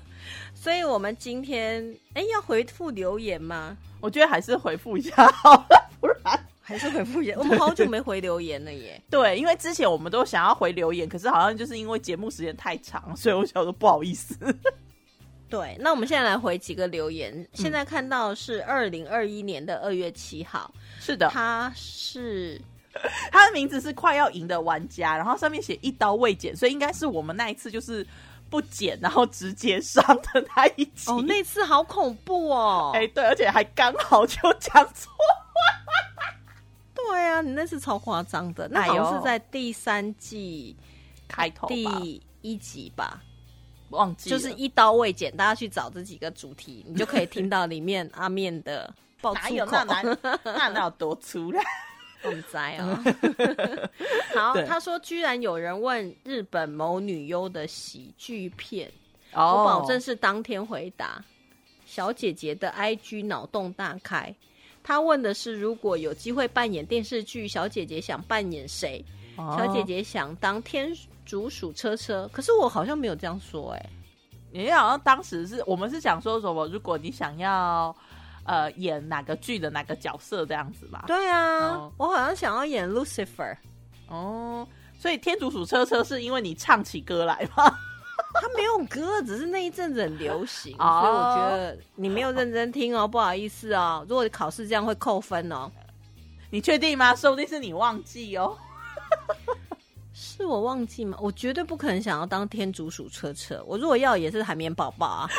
[SPEAKER 1] 所以，我们今天哎要回复留言吗？
[SPEAKER 3] 我觉得还是回复一下好了，不然
[SPEAKER 1] 还是回复一下？我们好久没回留言了耶。[LAUGHS]
[SPEAKER 3] 对，因为之前我们都想要回留言，可是好像就是因为节目时间太长，所以我想说不好意思。
[SPEAKER 1] 对，那我们现在来回几个留言。现在看到是二零二一年的二月七号，
[SPEAKER 3] 是的，
[SPEAKER 1] 他是 [LAUGHS]
[SPEAKER 3] 他的名字是快要赢的玩家，然后上面写一刀未剪，所以应该是我们那一次就是不剪，然后直接上的那一集。
[SPEAKER 1] 哦，那次好恐怖哦。[LAUGHS]
[SPEAKER 3] 哎、对，而且还刚好就讲错。[LAUGHS]
[SPEAKER 1] 对啊，你那次超夸张的，那好像是在第三季
[SPEAKER 3] 开头
[SPEAKER 1] 第一集吧。
[SPEAKER 3] 忘记
[SPEAKER 1] 就是一刀未剪，大家去找这几个主题，你就可以听到里面阿面的爆粗口。
[SPEAKER 3] 有那 [LAUGHS] 哪那哪有多粗啦？
[SPEAKER 1] 我们在啊。[LAUGHS] 好，[LAUGHS] 他说居然有人问日本某女优的喜剧片，
[SPEAKER 3] 哦
[SPEAKER 1] 我保证是当天回答。小姐姐的 IG 脑洞大开，她问的是如果有机会扮演电视剧，小姐姐想扮演谁？
[SPEAKER 3] 哦
[SPEAKER 1] 小姐，姐想当天竺鼠车车，可是我好像没有这样说哎、
[SPEAKER 3] 你好像当时是我们是想说什么？如果你想要呃演哪个剧的哪个角色这样子吧？
[SPEAKER 1] 对啊，
[SPEAKER 3] 哦
[SPEAKER 1] 我好像想要演 Lucifer，
[SPEAKER 3] 哦，所以天竺鼠车车是因为你唱起歌来吗？[LAUGHS]
[SPEAKER 1] 他没有歌，只是那一阵子很流行，
[SPEAKER 3] 哦
[SPEAKER 1] 所以我觉得你没有认真听哦，不好意思哦。如果考试这样会扣分哦。
[SPEAKER 3] 你确定吗？说不定是你忘记哦。[LAUGHS]
[SPEAKER 1] 是我忘记吗？我绝对不可能想要当天竺鼠车车。我如果要也是海绵宝宝啊，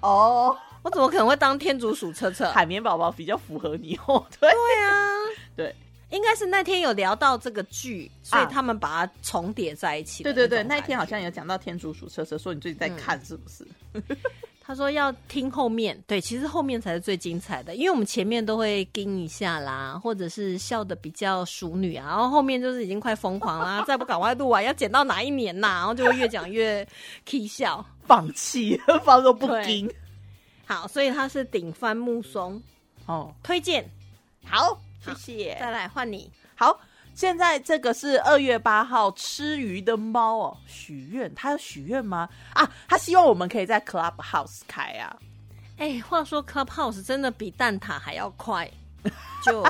[SPEAKER 3] 哦，
[SPEAKER 1] 我怎么可能会当天竺鼠车车？
[SPEAKER 3] 海绵宝宝比较符合你哦。对
[SPEAKER 1] 对啊，[LAUGHS]
[SPEAKER 3] 对
[SPEAKER 1] 应该是那天有聊到这个剧，所以
[SPEAKER 3] 啊
[SPEAKER 1] 他们把它重叠在一起的
[SPEAKER 3] 对对对，那一天好像有讲到天竺鼠车车，说你最近在看是不是？[LAUGHS]
[SPEAKER 1] 他说要听后面，对，其实后面才是最精彩的，因为我们前面都会盯一下啦，或者是笑的比较淑女啊，然后后面就是已经快疯狂啦，[LAUGHS] 再不赶快录啊，要剪到哪一年呐、然后就会越讲越 k 笑。
[SPEAKER 3] 放弃，放都不
[SPEAKER 1] 对
[SPEAKER 3] 盯。
[SPEAKER 1] 好，所以他是顶番木松
[SPEAKER 3] 哦，
[SPEAKER 1] 推荐，
[SPEAKER 3] 好，谢谢。
[SPEAKER 1] 再来换你。
[SPEAKER 3] 好，现在这个是二月八号吃鱼的猫哦，许愿，他有许愿吗？啊，他希望我们可以在 Clubhouse 开啊。
[SPEAKER 1] 哎，话说 Clubhouse 真的比蛋挞还要快，就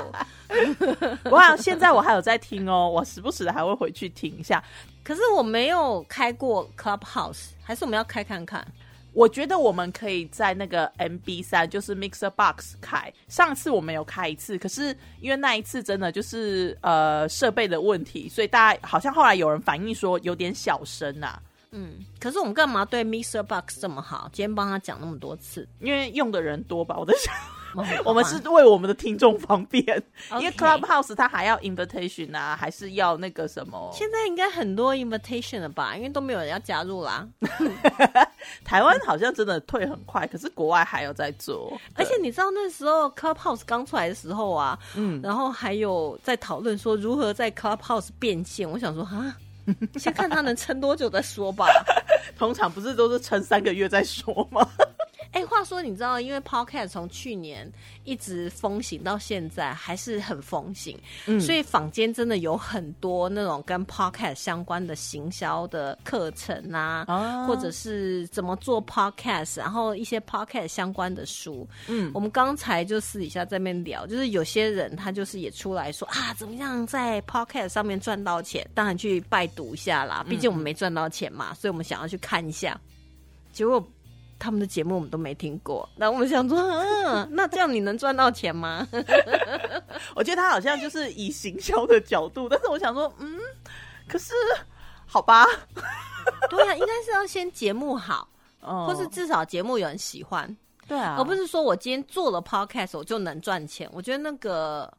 [SPEAKER 3] 哇现在我还有在听哦，我时不时的还会回去听一下。
[SPEAKER 1] 可是我没有开过 Clubhouse，还是我们要开看看？
[SPEAKER 3] 我觉得我们可以在那个 MB 三，就是 Mixer Box 开。上次我们有开一次，可是因为那一次真的就是呃设备的问题，所以大家好像后来有人反映说有点小声啊，
[SPEAKER 1] 嗯，可是我们干嘛对 Mixer Box 这么好？今天帮他讲那么多次，
[SPEAKER 3] 因为用的人多吧。我在想，
[SPEAKER 1] 哦
[SPEAKER 3] 我们是为我们的听众方便，[LAUGHS] 因为 Clubhouse 它还要 invitation 啊，还是要那个什么？[LAUGHS]
[SPEAKER 1] 现在应该很多 invitation 了吧？因为都没有人要加入啦。[LAUGHS]
[SPEAKER 3] 台湾好像真的退很快，可是国外还有在做，
[SPEAKER 1] 而且你知道那时候 Clubhouse 刚出来的时候啊，
[SPEAKER 3] 嗯，
[SPEAKER 1] 然后还有在讨论说如何在 Clubhouse 变现。我想说啊，先看他能撑多久再说吧。
[SPEAKER 3] 通常不是都是撑三个月再说吗？
[SPEAKER 1] 哎，话说你知道，因为 Podcast 从去年一直风行到现在，还是很风行，
[SPEAKER 3] 嗯
[SPEAKER 1] 所以坊间真的有很多那种跟 Podcast 相关的行销的课程啊，
[SPEAKER 3] 啊
[SPEAKER 1] 或者是怎么做 Podcast，然后一些 Podcast 相关的书。
[SPEAKER 3] 嗯
[SPEAKER 1] 我们刚才就私底下在那边聊，就是有些人他就是也出来说啊，怎么样在 Podcast 上面赚到钱？当然去拜读一下啦，毕竟我们没赚到钱嘛，所以我们想要去看一下。结果他们的节目我们都没听过，然后我们想说，[LAUGHS] 嗯，那这样你能赚到钱吗？[LAUGHS]
[SPEAKER 3] 我觉得他好像就是以行销的角度，但是我想说，嗯，可是好吧，[LAUGHS]
[SPEAKER 1] 对啊，应该是要先节目好，
[SPEAKER 3] 哦
[SPEAKER 1] 或是至少节目有人喜欢，
[SPEAKER 3] 对啊，
[SPEAKER 1] 而不是说我今天做了 podcast 我就能赚钱。我觉得那个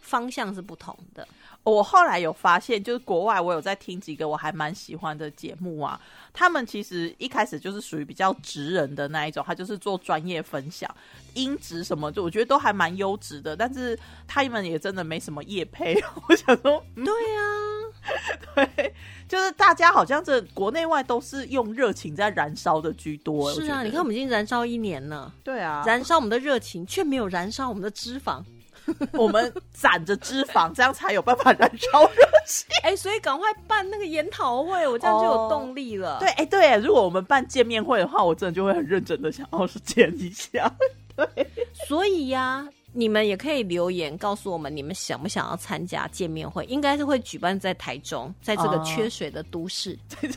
[SPEAKER 1] 方向是不同的。
[SPEAKER 3] 我后来有发现，就是国外我有在听几个我还蛮喜欢的节目啊，他们其实一开始就是属于比较直人的那一种，他就是做专业分享，音质什么，就我觉得都还蛮优质的，但是他们也真的没什么业配。[LAUGHS] 我想说，嗯
[SPEAKER 1] 对啊，[LAUGHS]
[SPEAKER 3] 对，就是大家好像这国内外都是用热情在燃烧的居多。
[SPEAKER 1] 是啊，你看我们已经燃烧一年了，
[SPEAKER 3] 对啊，
[SPEAKER 1] 燃烧我们的热情，却没有燃烧我们的脂肪。[LAUGHS]
[SPEAKER 3] 我们攒着脂肪，这样才有办法燃烧热情。[LAUGHS]
[SPEAKER 1] 哎、所以赶快办那个研讨会，我这样就有动力了。
[SPEAKER 3] 对，，哎、对，如果我们办见面会的话，我真的就会很认真的想要是见一下。[LAUGHS]
[SPEAKER 1] 对所以呀、你们也可以留言告诉我们，你们想不想要参加见面会？应该是会举办在台中，在这个
[SPEAKER 3] 哦
[SPEAKER 1] 缺水的都市。
[SPEAKER 3] 对，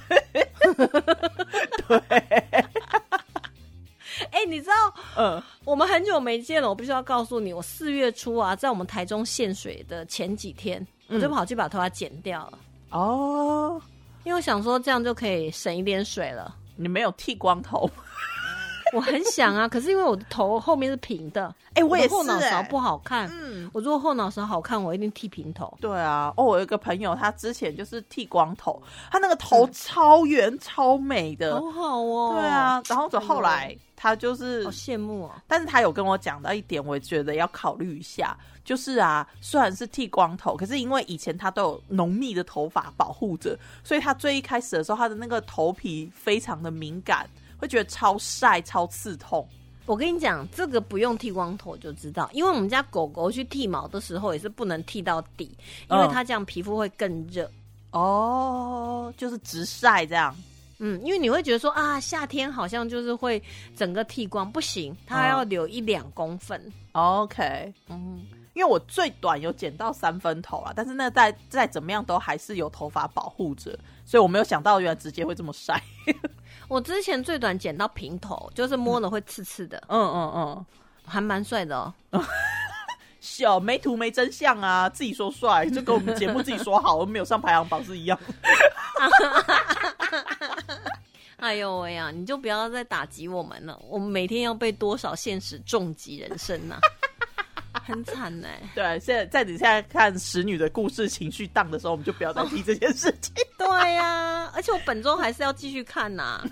[SPEAKER 3] [LAUGHS]
[SPEAKER 1] 哎、你知道
[SPEAKER 3] 嗯，
[SPEAKER 1] 我们很久没见了，我必须要告诉你，我四月初啊，在我们台中限水的前几天，我就跑去把头发剪掉了，
[SPEAKER 3] 哦，
[SPEAKER 1] 因为我想说这样就可以省一点水了。
[SPEAKER 3] 你没有剃光头？[LAUGHS]
[SPEAKER 1] 我很想啊，可是因为我的头后面是平的，
[SPEAKER 3] 哎、我也是、
[SPEAKER 1] 的后脑勺
[SPEAKER 3] 哎
[SPEAKER 1] 不好看。
[SPEAKER 3] 嗯，
[SPEAKER 1] 我如果后脑勺好看，我一定剃平头。
[SPEAKER 3] 对啊。哦，我有一个朋友，他之前就是剃光头，他那个头超圆、超美的。
[SPEAKER 1] 好好哦，
[SPEAKER 3] 对，啊，然后走
[SPEAKER 1] 哎呦
[SPEAKER 3] 后来他就是
[SPEAKER 1] 好羡慕哦。
[SPEAKER 3] 但是他有跟我讲到一点，我觉得要考虑一下，就是啊，虽然是剃光头，可是因为以前他都有浓密的头发保护着，所以他最一开始的时候，他的那个头皮非常的敏感，会觉得超晒、超刺痛。
[SPEAKER 1] 我跟你讲，这个不用剃光头就知道，因为我们家狗狗去剃毛的时候也是不能剃到底，因为
[SPEAKER 3] 嗯
[SPEAKER 1] 它这样皮肤会更热。
[SPEAKER 3] 哦，就是直晒这样。
[SPEAKER 1] 嗯，因为你会觉得说啊，夏天好像就是会整个剃光，不行，它还要留一两公分。
[SPEAKER 3] OK，
[SPEAKER 1] 嗯，
[SPEAKER 3] 因为我最短有剪到三分头啦，但是那再再怎么样都还是有头发保护着，所以我没有想到原来直接会这么晒。[LAUGHS]
[SPEAKER 1] 我之前最短剪到平头，就是摸了会刺刺的，
[SPEAKER 3] 嗯嗯嗯。
[SPEAKER 1] 还蛮帅的哦。[LAUGHS]
[SPEAKER 3] 小没图没真相啊，自己说帅，[LAUGHS] 就跟我们节目自己说好，我们没有上排行榜是一样。[LAUGHS]
[SPEAKER 1] 哎呦喂呀，你就不要再打击我们了，我们每天要被多少现实重击人生呐、[LAUGHS] 很惨呢、
[SPEAKER 3] 对，现在在你现在看使女的故事情绪荡的时候，我们就不要再提这件事情，
[SPEAKER 1] 对呀、而且我本周还是要继续看呐、
[SPEAKER 3] 你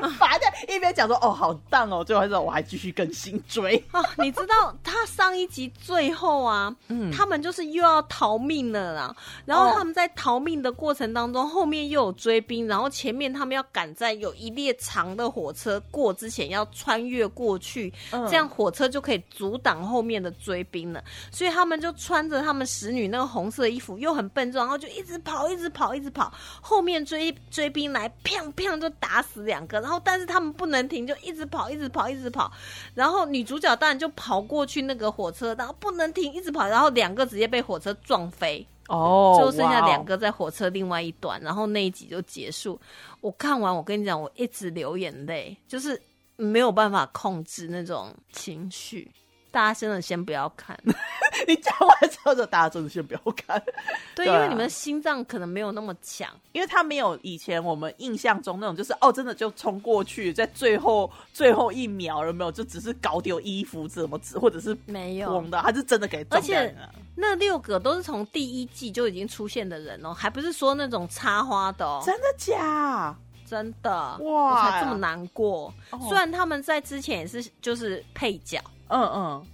[SPEAKER 3] 很烦的。一边讲说哦好荡哦，最后还说我还继续更新追。[LAUGHS]
[SPEAKER 1] 啊，你知道他上一集最后啊，
[SPEAKER 3] 嗯
[SPEAKER 1] 他们就是又要逃命了啦。然后
[SPEAKER 3] 哦
[SPEAKER 1] 他们在逃命的过程当中，后面又有追兵，然后前面他们要赶在有一列长的火车过之前要穿越过去，
[SPEAKER 3] 嗯
[SPEAKER 1] 这样火车就可以阻挡后面的追兵了。所以他们就穿着他们使女那个红色的衣服，又很笨重，然后就一直跑，一直跑，一直跑。后面追追兵来，砰砰就打死两个，然后但是他们不能停，就一直跑，一直跑，一直跑。然后女主角当然就跑过去那个火车，然后不能停，一直跑，然后两个直接被火车撞飞，
[SPEAKER 3] 哦
[SPEAKER 1] 就剩下两个在火车另外一端，然后那一集就结束。我看完，我跟你讲，我一直流眼泪，就是没有办法控制那种情绪。大家真的先不要看，[LAUGHS]
[SPEAKER 3] 你讲完之后，就大家真的先不要看，
[SPEAKER 1] 对，因为你们心脏可能没有那么强。
[SPEAKER 3] 因为他没有以前我们印象中那种，就是哦，真的就冲过去，在最后最后一秒有没有，就只是搞丢衣服怎么或者是
[SPEAKER 1] 没有。
[SPEAKER 3] 碰到，他是真的给撞
[SPEAKER 1] 而且那六个都是从第一季就已经出现的人哦，还不是说那种插花的哦，
[SPEAKER 3] 真的假？
[SPEAKER 1] 真的。
[SPEAKER 3] 哇
[SPEAKER 1] 我才这么难过。
[SPEAKER 3] 哦
[SPEAKER 1] 虽然他们在之前也是就是配角，
[SPEAKER 3] 嗯嗯，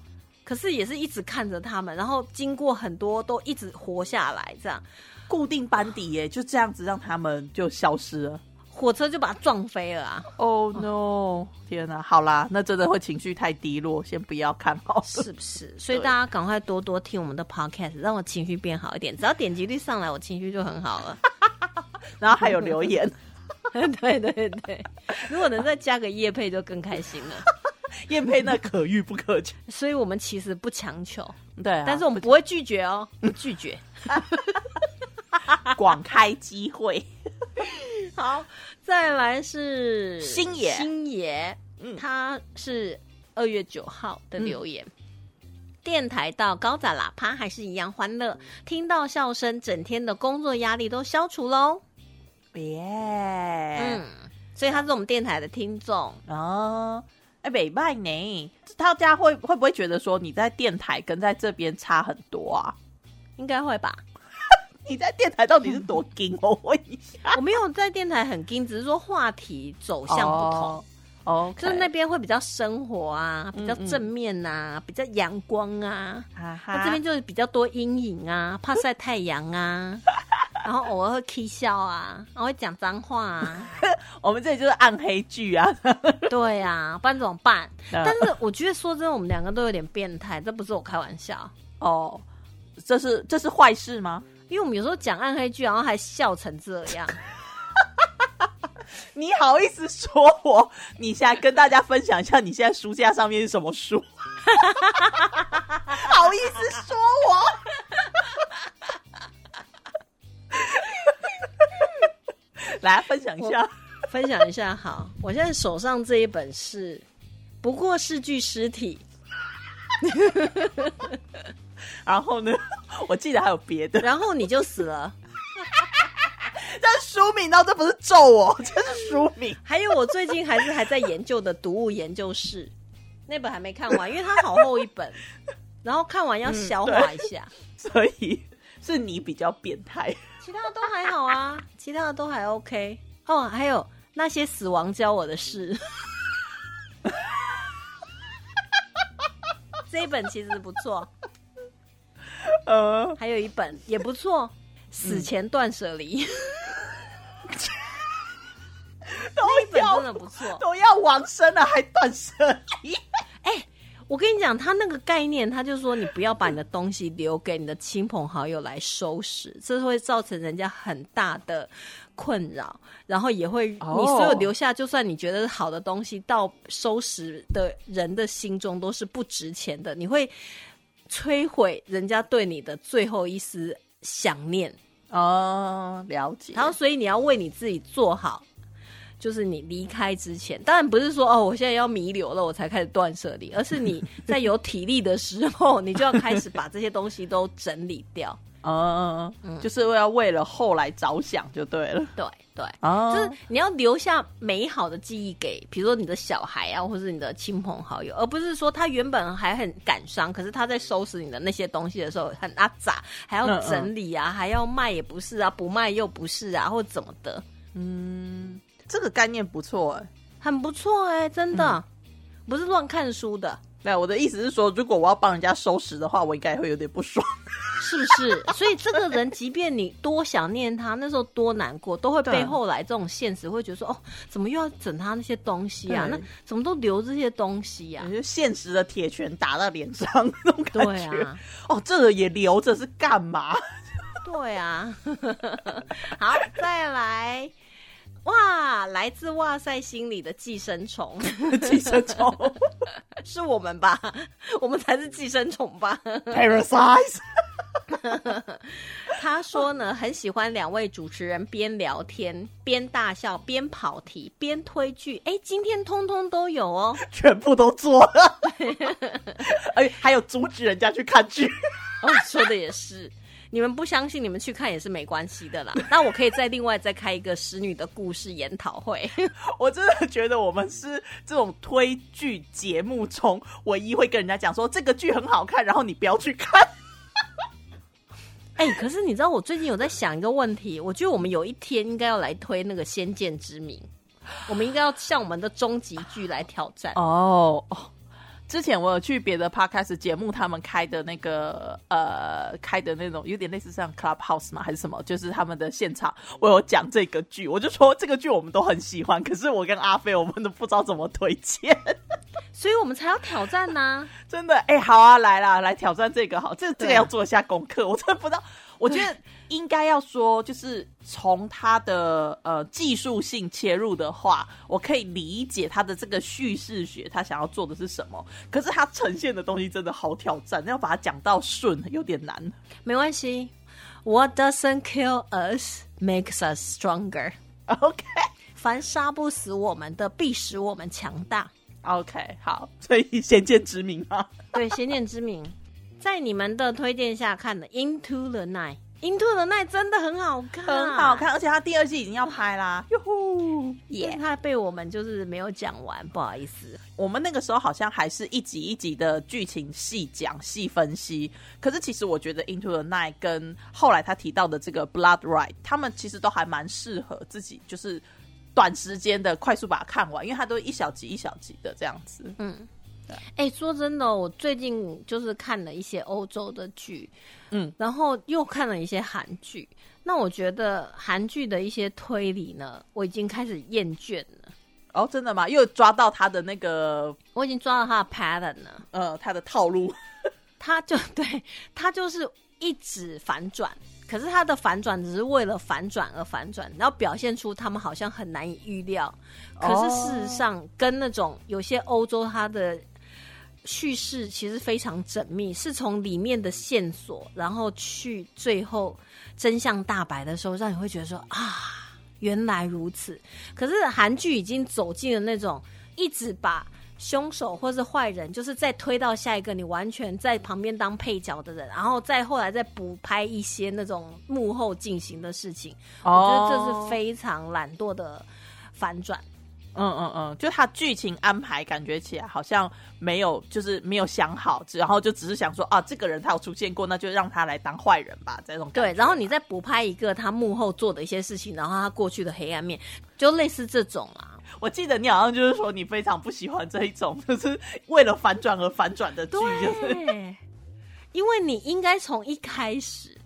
[SPEAKER 1] 可是也是一直看着他们，然后经过很多都一直活下来，这样
[SPEAKER 3] 固定班底耶，就这样子让他们就消失了。
[SPEAKER 1] 火车就把他撞飞了啊
[SPEAKER 3] ！Oh no！天哪，好啦，那真的会情绪太低落，先不要看好了。
[SPEAKER 1] 是不是？所以大家赶快多多听我们的 podcast，让我情绪变好一点。只要点击率上来，我情绪就很好了。[LAUGHS]
[SPEAKER 3] 然后还有留言，[LAUGHS]
[SPEAKER 1] 对对对，如果能再加个叶配，就更开心了。
[SPEAKER 3] 叶配那可遇不可求。
[SPEAKER 1] 所以我们其实不强求，[LAUGHS]
[SPEAKER 3] 对啊、
[SPEAKER 1] 但是我们不会拒绝哦，不拒绝。[LAUGHS]
[SPEAKER 3] 广开机会。
[SPEAKER 1] 好，再来是
[SPEAKER 3] 星爷
[SPEAKER 1] 星爷，
[SPEAKER 3] 嗯
[SPEAKER 1] 他是二月九号的留言。电台到高载喇叭还是一样欢乐，听到笑声，整天的工作压力都消除喽。
[SPEAKER 3] 耶、
[SPEAKER 1] 嗯，所以他是我们电台的听众。
[SPEAKER 3] 哦，哎，北拜呢？大家会会不会觉得说你在电台跟在这边差很多啊？
[SPEAKER 1] 应该会吧？[LAUGHS]
[SPEAKER 3] 你在电台到底是多硬？我问一下。[LAUGHS]
[SPEAKER 1] 我没有在电台很硬，只是说话题走向不同。
[SPEAKER 3] 哦，
[SPEAKER 1] 就是那边会比较生活啊，比较正面呐、比较阳光啊。这边就是比较多阴影啊，怕晒太阳啊，[LAUGHS] 然后偶尔会 k 笑啊，然后会讲脏话啊，[LAUGHS]
[SPEAKER 3] 我们这里就是暗黑剧啊。[LAUGHS]
[SPEAKER 1] 对啊，不然怎么办？
[SPEAKER 3] 嗯
[SPEAKER 1] 但是我觉得说真的，我们两个都有点变态，这不是我开玩笑，
[SPEAKER 3] 哦，这是这是坏事吗？
[SPEAKER 1] 因为我们有时候讲暗黑剧，然后还笑成这样。[LAUGHS]
[SPEAKER 3] 你好意思说我？你现在跟大家分享一下，你现在书架上面是什么书？好意思说我？[LAUGHS] 来分享一下。
[SPEAKER 1] 分享一下，好，我现在手上这一本是，不过是具尸体，[LAUGHS]
[SPEAKER 3] 然后呢，我记得还有别的，
[SPEAKER 1] 然后你就死了。[LAUGHS]
[SPEAKER 3] 但是书名到这不是咒我，这是书名。
[SPEAKER 1] 还有我最近还是还在研究的《毒物研究室》，那本还没看完，因为它好厚一本，然后看完要消化一下。
[SPEAKER 3] 所以是你比较变态。
[SPEAKER 1] 其他的都还好啊，[LAUGHS] 其他的都还 OK。哦，还有那些死亡教我的事，[LAUGHS] 这一本其实不错，
[SPEAKER 3] 呃，
[SPEAKER 1] 还有一本也不错，《死前断舍离》[LAUGHS]
[SPEAKER 3] 都
[SPEAKER 1] 那一本真的不错。
[SPEAKER 3] 都要往生了，还断舍离。
[SPEAKER 1] 我跟你讲，他那个概念，他就说你不要把你的东西留给你的亲朋好友来收拾，这会造成人家很大的困扰，然后也会
[SPEAKER 3] 哦
[SPEAKER 1] 你所有留下，就算你觉得是好的东西，到收拾的人的心中都是不值钱的，你会摧毁人家对你的最后一丝想念。
[SPEAKER 3] 哦，了解。
[SPEAKER 1] 然后，所以你要为你自己做好，就是你离开之前，当然不是说哦，我现在要弥留了，我才开始断舍离，而是你 [LAUGHS] 在有体力的时候，你就要开始把这些东西都整理掉。[LAUGHS]
[SPEAKER 3] 嗯，就是要为了后来着想就对了。
[SPEAKER 1] 对对，
[SPEAKER 3] 哦
[SPEAKER 1] 就是你要留下美好的记忆给，比如说你的小孩啊，或是你的亲朋好友，而不是说他原本还很感伤，可是他在收拾你的那些东西的时候很阿杂，还要整理啊，还要卖也不是啊，不卖又不是啊，或怎么的。
[SPEAKER 3] 嗯，这个概念不错哎。
[SPEAKER 1] 很不错哎、真的，不是乱看书的，
[SPEAKER 3] 那我的意思是说，如果我要帮人家收拾的话，我应该会有点不爽。[LAUGHS]
[SPEAKER 1] 是不是？所以这个人，即便你多想念他，那时候多难过，都会被
[SPEAKER 3] 对
[SPEAKER 1] 后来这种现实会觉得说，哦，怎么又要整他那些东西啊？那怎么都留这些东西呀、
[SPEAKER 3] 就现实的铁拳打到脸上 [LAUGHS] 那种感
[SPEAKER 1] 对
[SPEAKER 3] 觉。
[SPEAKER 1] 啊，
[SPEAKER 3] 哦，这个也留着是干嘛？[LAUGHS]
[SPEAKER 1] 对啊。好，再来。哇，来自哇塞心里的寄生虫，[LAUGHS] [LAUGHS]
[SPEAKER 3] 寄生虫
[SPEAKER 1] 是我们吧？[LAUGHS] 我们才是寄生虫吧
[SPEAKER 3] ？parasite。
[SPEAKER 1] 他说呢，很喜欢两位主持人边聊天边大笑边跑题边推剧，哎，今天通通都有哦。
[SPEAKER 3] 全部都做了，而且还有阻止人家去看剧。
[SPEAKER 1] 哦，说的也是，你们不相信，你们去看也是没关系的啦。[LAUGHS] 那我可以再另外再开一个使女的故事研讨会。[LAUGHS]
[SPEAKER 3] 我真的觉得我们是这种推剧节目中唯一会跟人家讲说这个剧很好看，然后你不要去看。[LAUGHS]
[SPEAKER 1] 哎、可是你知道我最近有在想一个问题，我觉得我们有一天应该要来推那个《仙剑之名》，我们应该要向我们的终极剧来挑战。
[SPEAKER 3] 哦哦，之前我有去别的 podcast 节目，他们开的那个呃，开的那种有点类似像 Clubhouse 嘛？还是什么？就是他们的现场，我有讲这个剧，我就说这个剧我们都很喜欢，可是我跟阿飞我们都不知道怎么推荐。[LAUGHS] [LAUGHS]
[SPEAKER 1] 所以我们才要挑战呐、
[SPEAKER 3] 真的，哎、好啊，来啦，来挑战这个好，这这个要做一下功课，我真的不知道。我觉得应该要说，就是从他的呃技术性切入的话，我可以理解他的这个叙事学，他想要做的是什么。可是他呈现的东西真的好挑战，要把它讲到顺有点难。
[SPEAKER 1] 没关系，What doesn't kill us makes us stronger。[LAUGHS]
[SPEAKER 3] OK
[SPEAKER 1] 凡杀不死我们的，必使我们强大。
[SPEAKER 3] OK，好，所以先见之明啊。
[SPEAKER 1] 对，《先见之名》在你们的推荐下看的《Into the Night》，Into the Night》真的很好看，
[SPEAKER 3] 很好看，而且它第二季已经要拍啦，哟呼！
[SPEAKER 1] 耶！它被我们就是没有讲完，不好意思。
[SPEAKER 3] 我们那个时候好像还是一集一集的剧情细讲、细分析。可是其实我觉得《Into the Night》跟后来他提到的这个《Blood Right》，他们其实都还蛮适合自己，就是短时间的快速把它看完，因为它都一小集一小集的这样子。
[SPEAKER 1] 嗯，哎、说真的，我最近就是看了一些欧洲的剧，
[SPEAKER 3] 嗯，
[SPEAKER 1] 然后又看了一些韩剧。那我觉得韩剧的一些推理呢，我已经开始厌倦了。
[SPEAKER 3] 哦，真的吗？又抓到他的那个
[SPEAKER 1] 我已经抓到他的 pattern 了，
[SPEAKER 3] 呃，他的套路。[LAUGHS]
[SPEAKER 1] 他就对他就是一直反转，可是他的反转只是为了反转而反转，然后表现出他们好像很难以预料。可是事实上，跟那种有些欧洲他的叙事其实非常缜密，是从里面的线索，然后去最后真相大白的时候，让你会觉得说啊，原来如此。可是韩剧已经走进了那种一直把凶手或是坏人，就是再推到下一个你完全在旁边当配角的人，然后再后来再补拍一些那种幕后进行的事情。我觉得这是非常懒惰的反转。
[SPEAKER 3] 嗯嗯嗯，就他剧情安排感觉起来好像没有，就是没有想好，然后就只是想说啊，这个人他有出现过，那就让他来当坏人吧，这种感觉
[SPEAKER 1] 对，然后你再补拍一个他幕后做的一些事情，然后他过去的黑暗面，就类似这种啊。
[SPEAKER 3] 我记得你好像就是说你非常不喜欢这一种，就是为了反转而反转的剧，就是
[SPEAKER 1] 对，因为你应该从一开始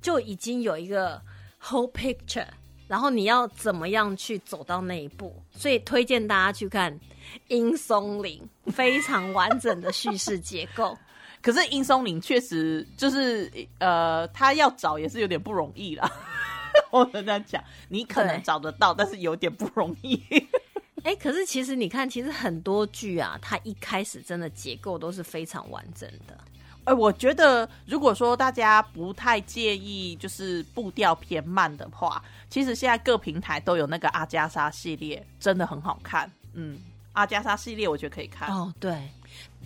[SPEAKER 1] 就已经有一个 whole picture，然后你要怎么样去走到那一步，所以推荐大家去看《阴松林》，非常完整的叙事结构。[LAUGHS]
[SPEAKER 3] 可是殷松林确实就是呃，他要找也是有点不容易啦。[LAUGHS] 我跟他讲，你可能找得到，但是有点不容易。[LAUGHS]
[SPEAKER 1] 哎，可是其实你看，其实很多剧啊，它一开始真的结构都是非常完整的。
[SPEAKER 3] 哎，我觉得如果说大家不太介意，就是步调偏慢的话，其实现在各平台都有那个阿加莎系列，真的很好看。嗯，阿加莎系列我觉得可以看。
[SPEAKER 1] 哦，对，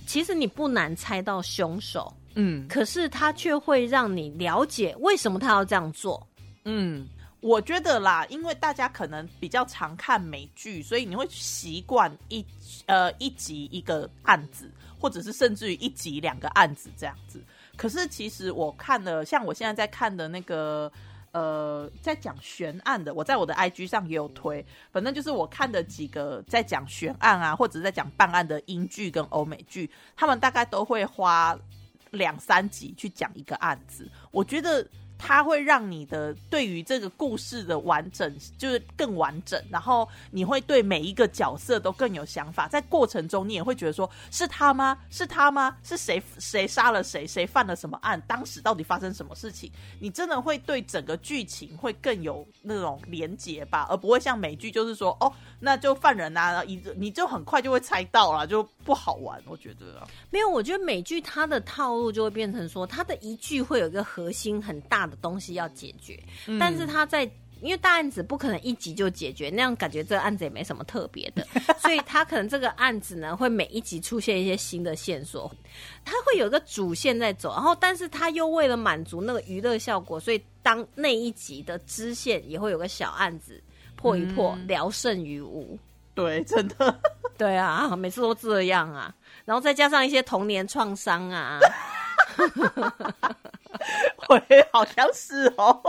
[SPEAKER 1] 其实你不难猜到凶手，
[SPEAKER 3] 嗯
[SPEAKER 1] 可是他却会让你了解为什么他要这样做。
[SPEAKER 3] 嗯，我觉得啦，因为大家可能比较常看美剧，所以你会习惯一呃一集一个案子，或者是甚至于一集两个案子这样子。可是其实我看了，像我现在在看的那个。呃，在讲悬案的，我在我的 IG 上也有推。反正就是我看的几个在讲悬案啊，或者在讲办案的英剧跟欧美剧，他们大概都会花两三集去讲一个案子。我觉得它会让你的对于这个故事的完整就是更完整，然后你会对每一个角色都更有想法。在过程中，你也会觉得说，是他吗？是他吗？是谁谁杀了谁？谁犯了什么案？当时到底发生什么事情？你真的会对整个剧情会更有那种连结吧，而不会像美剧就是说，哦，那就犯人啊，一你就很快就会猜到了，就不好玩。我觉得，
[SPEAKER 1] 没有，我觉得美剧它的套路就会变成说，它的一句会有一个核心很大的东西要解决，但是他在。因为大案子不可能一集就解决，那样感觉这个案子也没什么特别的，[LAUGHS] 所以他可能这个案子呢会每一集出现一些新的线索，它会有一个主线在走，然后但是他又为了满足那个娱乐效果，所以当那一集的支线也会有个小案子破一破，聊胜于无。
[SPEAKER 3] 对，真的。
[SPEAKER 1] 对啊，每次都这样啊，[LAUGHS] 然后再加上一些童年创伤啊，[LAUGHS]
[SPEAKER 3] 会好像是哦。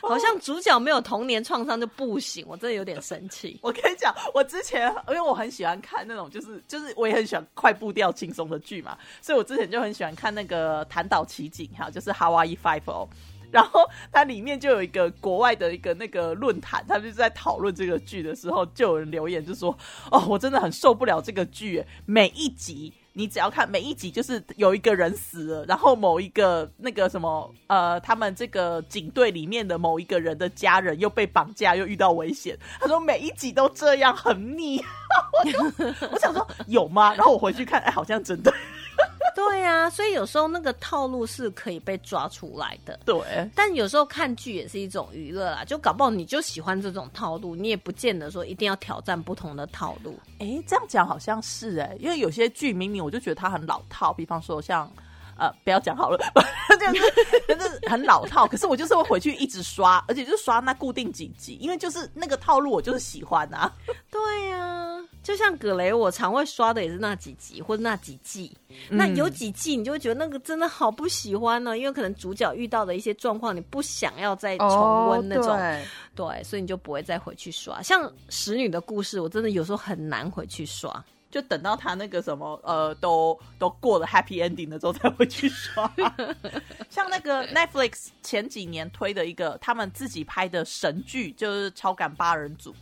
[SPEAKER 1] 好像主角没有童年创伤就不行，我真的有点生气。[LAUGHS]
[SPEAKER 3] 我跟你讲，我之前因为我很喜欢看那种，就是就是我也很喜欢快步调轻松的剧嘛，所以我之前就很喜欢看那个《弹岛奇景》哈，就是《Hawaii Five O》。然后它里面就有一个国外的一个那个论坛，他们就是在讨论这个剧的时候，就有人留言就说：“哦，我真的很受不了这个剧，每一集你只要看每一集，就是有一个人死了，然后某一个那个什么呃，他们这个警队里面的某一个人的家人又被绑架，又遇到危险。他说每一集都这样，很腻。我 [LAUGHS] 就我想说有吗？然后我回去看，哎，好像真的
[SPEAKER 1] 对啊，所以有时候那个套路是可以被抓出来的。
[SPEAKER 3] 对。
[SPEAKER 1] 但有时候看剧也是一种娱乐啦，就搞不好你就喜欢这种套路，你也不见得说一定要挑战不同的套路。
[SPEAKER 3] 哎，这样讲好像是哎，因为有些剧明明我就觉得它很老套，比方说像呃，不要讲好了，就是就是很老套。[LAUGHS] 可是我就是会回去一直刷，而且就刷那固定几集，因为就是那个套路我就是喜欢啊。
[SPEAKER 1] 对呀、就像葛雷，我常会刷的也是那几集或者那几季。那有几季你就会觉得那个真的好不喜欢呢，因为可能主角遇到的一些状况，你不想要再重温那种。
[SPEAKER 3] 对
[SPEAKER 1] 对，所以你就不会再回去刷。像《使女的故事》，我真的有时候很难回去刷。
[SPEAKER 3] 就等到他那个什么呃，都都过了 happy ending 的时候才会去刷。[LAUGHS] 像那个 Netflix 前几年推的一个他们自己拍的神剧，就是《超感八人组》。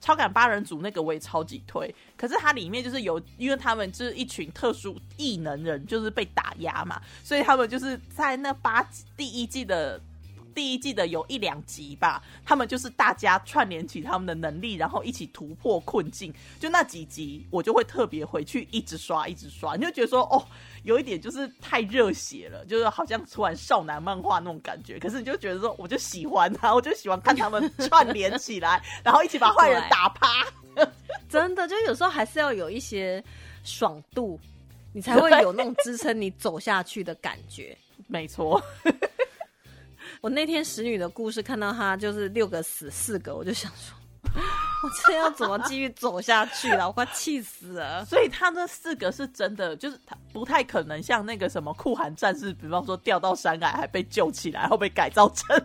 [SPEAKER 3] 超感八人组那个我也超级推，可是它里面就是有，因为他们就是一群特殊异能人，就是被打压嘛，所以他们就是在那八集第一季的第一季的有一两集吧，他们就是大家串联起他们的能力，然后一起突破困境。就那几集，我就会特别回去一直刷，一直刷，你就觉得说，哦，有一点就是太热血了，就是好像突然少男漫画那种感觉。可是你就觉得说，我就喜欢他，我就喜欢看他们串联起来，然后一起把坏人打趴。
[SPEAKER 1] 真的，就有时候还是要有一些爽度，你才会有那种支撑你走下去的感觉。[LAUGHS]
[SPEAKER 3] 没错，
[SPEAKER 1] 我那天使女的故事看到她就是六个死四个，我就想说，[LAUGHS] 我这要怎么继续走下去了？我快气死了。
[SPEAKER 3] 所以他那四个是真的，就是他不太可能像那个什么酷寒战士，比方说掉到山崖还被救起来，然后被改造成。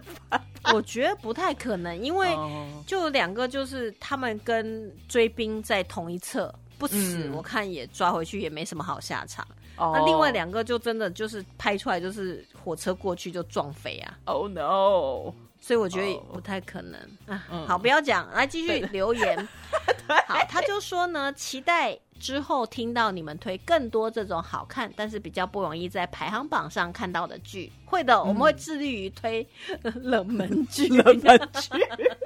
[SPEAKER 1] 我觉得不太可能，因为
[SPEAKER 3] 哦
[SPEAKER 1] 就两个就是他们跟追兵在同一侧不死，
[SPEAKER 3] 嗯
[SPEAKER 1] 我看也抓回去也没什么好下场。
[SPEAKER 3] 哦
[SPEAKER 1] 那另外两个就真的就是拍出来就是火车过去就撞飞啊
[SPEAKER 3] ，，Oh no！
[SPEAKER 1] 所以我觉得不太可能啊。
[SPEAKER 3] 嗯
[SPEAKER 1] 好，不要讲，来继续留言。[LAUGHS] 好，他就说呢，期待之后听到你们推更多这种好看，但是比较不容易在排行榜上看到的剧。会的，我们会致力于推 [LAUGHS] 冷门剧。
[SPEAKER 3] 冷门剧，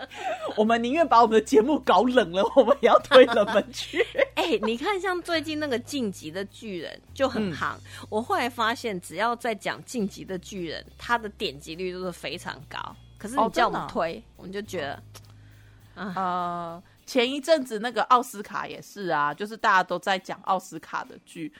[SPEAKER 3] [LAUGHS] 我们宁愿把我们的节目搞冷了，我们也要推冷门剧。[LAUGHS]
[SPEAKER 1] 哎、你看，像最近那个《晋级的巨人》就很
[SPEAKER 3] 嗯
[SPEAKER 1] 夯。我后来发现，只要在讲《晋级的巨人》，它的点击率都是非常高。可是你
[SPEAKER 3] 哦
[SPEAKER 1] 叫我们推，我们就觉得
[SPEAKER 3] 呃，前一阵子那个奥斯卡也是啊，就是大家都在讲奥斯卡的剧。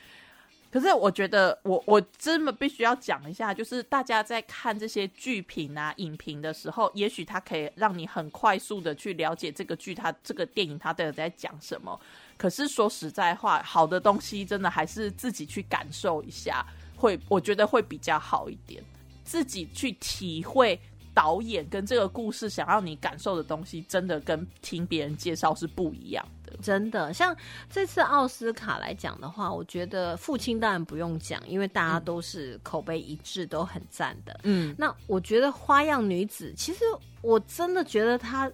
[SPEAKER 3] 可是我觉得我，我真的必须要讲一下，就是大家在看这些剧评啊、影评的时候，也许它可以让你很快速的去了解这个剧、它这个电影它到底在讲什么。可是说实在话，好的东西真的还是自己去感受一下，会我觉得会比较好一点，自己去体会导演跟这个故事想让你感受的东西，真的跟听别人介绍是不一样的。
[SPEAKER 1] 真的，像这次奥斯卡来讲的话，我觉得父亲当然不用讲，因为大家都是口碑一致，都很赞的。
[SPEAKER 3] 嗯，
[SPEAKER 1] 那我觉得《花样女子》，其实我真的觉得她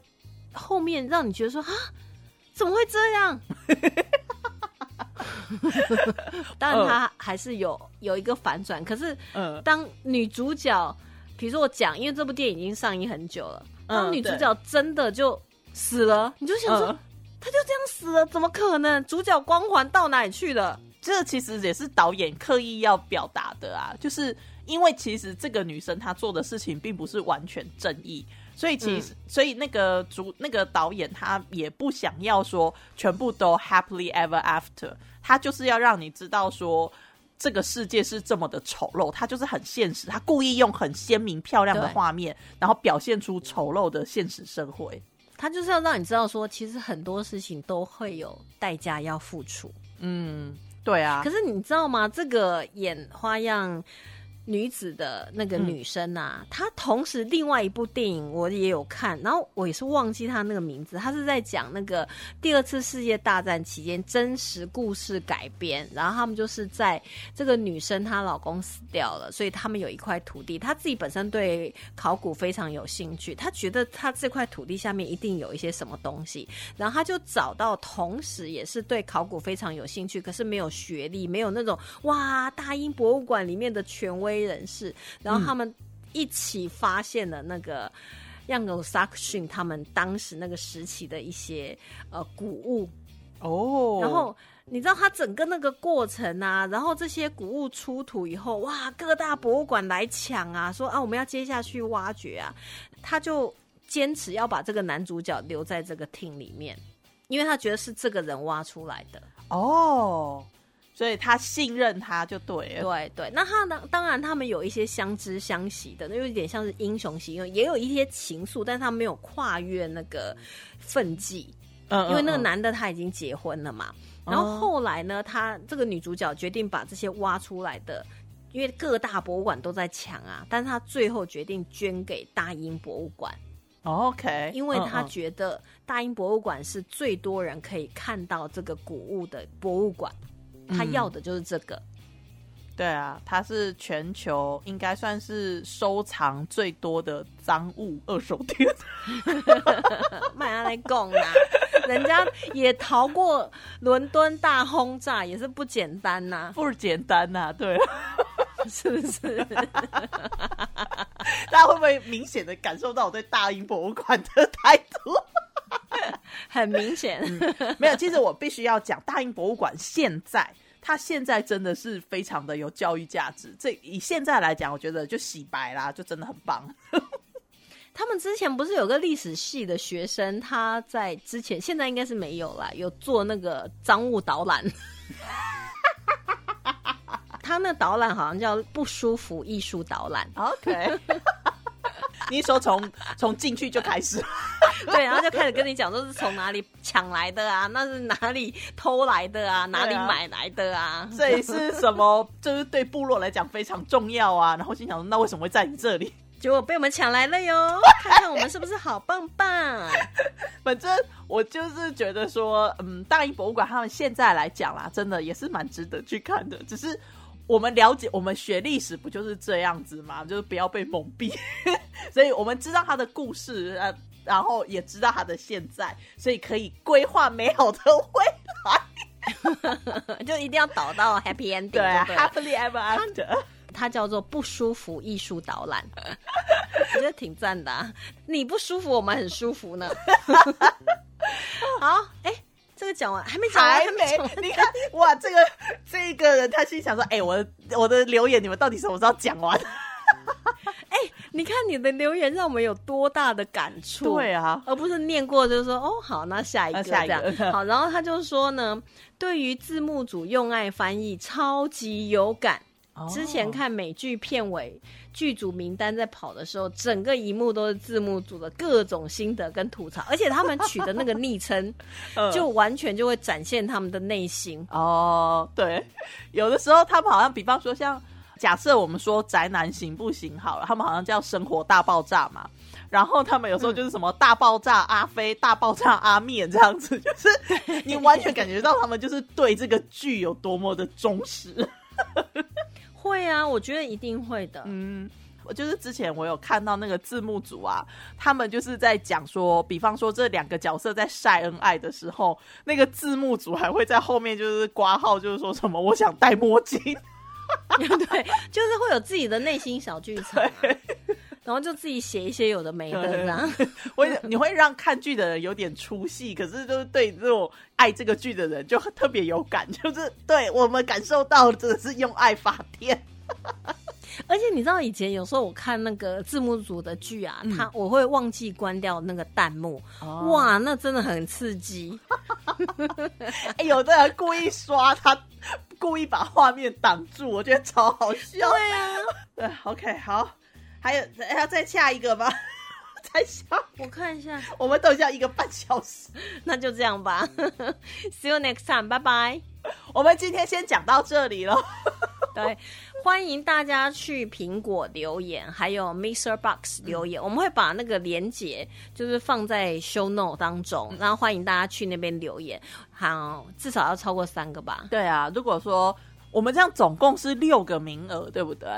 [SPEAKER 1] 后面让你觉得说啊，怎么会这样？[LAUGHS] 当然，她还是有有一个反转。可是，
[SPEAKER 3] 嗯
[SPEAKER 1] 当女主角，比如说我讲，因为这部电影已经上映很久了，当
[SPEAKER 3] 嗯
[SPEAKER 1] 女主角真的就死了，你就想说，
[SPEAKER 3] 嗯
[SPEAKER 1] 她就这样死了，怎么可能？主角光环到哪里去了？
[SPEAKER 3] 这其实也是导演刻意要表达的啊，就是因为其实这个女生她做的事情并不是完全正义，所以其实、所以那个主那个导演他也不想要说全部都 happily ever after，他就是要让你知道说。这个世界是这么的丑陋，他就是很现实，他故意用很鲜明漂亮的画面，然后表现出丑陋的现实社会。
[SPEAKER 1] 他就是要让你知道说，其实很多事情都会有代价要付出。
[SPEAKER 3] 嗯，对啊
[SPEAKER 1] 可，是你知道吗？这个演花样女子的那个女生啊，她同时另外一部电影我也有看，然后我也是忘记她那个名字。她是在讲那个第二次世界大战期间真实故事改编，然后他们就是在这个女生她老公死掉了，所以他们有一块土地，她自己本身对考古非常有兴趣，她觉得她这块土地下面一定有一些什么东西，然后她就找到，同时也是对考古非常有兴趣，可是没有学历，没有那种哇大英博物馆里面的权威人士，然后他们一起发现了那个。样有萨克逊他们当时那个时期的一些呃古物，
[SPEAKER 3] 哦，
[SPEAKER 1] 然后你知道他整个那个过程啊，然后这些古物出土以后，哇，各大博物馆来抢啊，说啊我们要接下去挖掘啊，他就坚持要把这个男主角留在这个厅里面，因为他觉得是这个人挖出来的。
[SPEAKER 3] 哦，所以他信任他就对了。
[SPEAKER 1] 对对，那他当当然他们有一些相知相惜的，那有一点像是英雄型，也有一些情愫，但他没有跨越那个分际，
[SPEAKER 3] 嗯
[SPEAKER 1] 因为那个男的他已经结婚了嘛。
[SPEAKER 3] 哦
[SPEAKER 1] 然后后来呢，他这个女主角决定把这些挖出来的，因为各大博物馆都在抢啊，但是他最后决定捐给大英博物馆
[SPEAKER 3] ，OK，
[SPEAKER 1] 因为他觉得大英博物馆是最多人可以看到这个古物的博物馆，他
[SPEAKER 3] 嗯
[SPEAKER 1] 要的就是这个。
[SPEAKER 3] 对啊，它是全球应该算是收藏最多的赃物二手店。
[SPEAKER 1] 卖阿来贡啦，人家也逃过伦敦大轰炸，也是不简单呐、
[SPEAKER 3] 不简单呐、对，
[SPEAKER 1] 是不是？[LAUGHS]
[SPEAKER 3] 大家会不会明显的感受到我对大英博物馆的态度？[LAUGHS]
[SPEAKER 1] 很明显，
[SPEAKER 3] 没有，其实我必须要讲，大英博物馆现在，它现在真的是非常的有教育价值。这以现在来讲，我觉得就洗白啦，就真的很棒。[LAUGHS]
[SPEAKER 1] 他们之前不是有个历史系的学生，他在之前现在应该是没有啦，有做那个赃物导览。[LAUGHS] 他那导览好像叫不舒服艺术导览
[SPEAKER 3] ，OK，你说从从进去就开始，[LAUGHS]
[SPEAKER 1] 对，然后就开始跟你讲，说是从哪里抢来的啊，那是哪里偷来的啊，哪里买来的啊，
[SPEAKER 3] 这里是什么？就是对部落来讲非常重要啊。然后心想说，那为什么会在你这里？[LAUGHS]
[SPEAKER 1] 结果被我们抢来了哟！看看我们是不是好棒棒？[LAUGHS]
[SPEAKER 3] 反正我就是觉得说，嗯，大英博物馆他们现在来讲啦，真的也是蛮值得去看的。只是我们了解，我们学历史不就是这样子吗？就是不要被蒙蔽，[LAUGHS] 所以我们知道他的故事，呃，然后也知道他的现在，所以可以规划美好的未来。[LAUGHS]
[SPEAKER 1] 就一定要导到 happy ending，
[SPEAKER 3] 对，happily ever after。
[SPEAKER 1] 它叫做不舒服艺术导览，我觉得挺赞的、啊。你不舒服，我们很舒服呢。[LAUGHS] 好，哎、这个讲完还没讲完，
[SPEAKER 3] 还
[SPEAKER 1] 还没
[SPEAKER 3] 你看哇，这个这个人他心想说，哎、我的我的留言你们到底什么时候讲完？[LAUGHS]
[SPEAKER 1] 哎、你看你的留言让我们有多大的感触？
[SPEAKER 3] 对啊，
[SPEAKER 1] 而不是念过就说哦好，那下一个
[SPEAKER 3] 那下一个
[SPEAKER 1] 这样 [LAUGHS] 好，然后他就说呢，对于字幕组用爱翻译超级有感。之前看美剧片尾剧组名单在跑的时候，整个一幕都是字幕组的各种心得跟吐槽，而且他们取的那个昵称，[LAUGHS]
[SPEAKER 3] 嗯
[SPEAKER 1] 就完全就会展现他们的内心。
[SPEAKER 3] 哦，对，有的时候他们好像，比方说像假设我们说宅男行不行好了，他们好像叫生活大爆炸嘛。然后他们有时候就是什么大爆炸阿飞、大爆炸阿面这样子，就是你完全感觉到他们就是对这个剧有多么的忠实。
[SPEAKER 1] 会啊，我觉得一定会的。
[SPEAKER 3] 嗯，我就是之前我有看到那个字幕组啊，他们就是在讲说，比方说这两个角色在晒恩爱的时候，那个字幕组还会在后面就是挂号，就是说什么我想戴墨镜。[LAUGHS]
[SPEAKER 1] 对，就是会有自己的内心小剧场、啊，[LAUGHS] 然后就自己写一些有的没的这样。[LAUGHS]
[SPEAKER 3] 会你会让看剧的人有点出戏，可是就是对这种爱这个剧的人就特别有感，[LAUGHS] 就是对我们感受到真的是用爱发电。[LAUGHS]
[SPEAKER 1] 而且你知道，以前有时候我看那个字幕组的剧啊，
[SPEAKER 3] 嗯
[SPEAKER 1] 他我会忘记关掉那个弹幕，
[SPEAKER 3] 哇，
[SPEAKER 1] 哇，那真的很刺激。
[SPEAKER 3] 哎、有的人故意刷他，故意把画面挡住，我觉得超好笑。
[SPEAKER 1] 对啊，
[SPEAKER 3] 对，OK，好，还有还要再下一个吧？[LAUGHS] 再下，
[SPEAKER 1] 我看一下，
[SPEAKER 3] 我们等一下一个半小时。[LAUGHS]
[SPEAKER 1] 那就这样吧。[LAUGHS] See you next time，拜拜。
[SPEAKER 3] 我们今天先讲到这里了。
[SPEAKER 1] 对，欢迎大家去苹果留言，还有 Mixer Box 留言，我们会把那个连接就是放在 Show Note 当中，然后欢迎大家去那边留言。好，至少要超过三个吧。
[SPEAKER 3] 对啊，如果说我们这样总共是六个名额，对不对？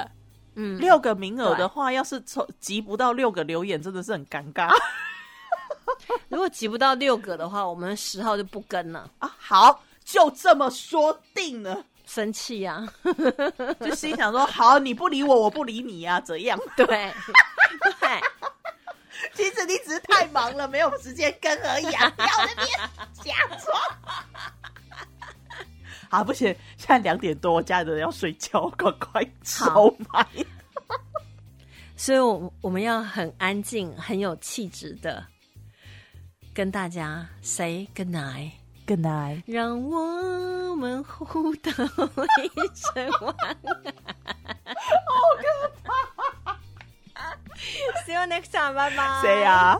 [SPEAKER 1] 嗯，
[SPEAKER 3] 六个名额的话，要是凑集不到六个留言，真的是很尴尬 [LAUGHS]
[SPEAKER 1] 如果集不到六个的话，我们十号就不跟了，
[SPEAKER 3] 啊。好，就这么说定了。
[SPEAKER 1] 生气啊！[LAUGHS]
[SPEAKER 3] 就心想说，好，你不理我，我不理你啊，怎样？[LAUGHS]
[SPEAKER 1] 对，对。
[SPEAKER 3] 其实你只是太忙了，没有时间跟而已啊！不要在那边假装。好，不行，现在两点多，我家里人要睡觉，赶快收麦。
[SPEAKER 1] 所以我，我们要很安静、很有气质的跟大家 say good night。
[SPEAKER 3] Good night。
[SPEAKER 1] 让我们互道一声晚安。好可怕！See you next time，拜拜。
[SPEAKER 3] 谁呀？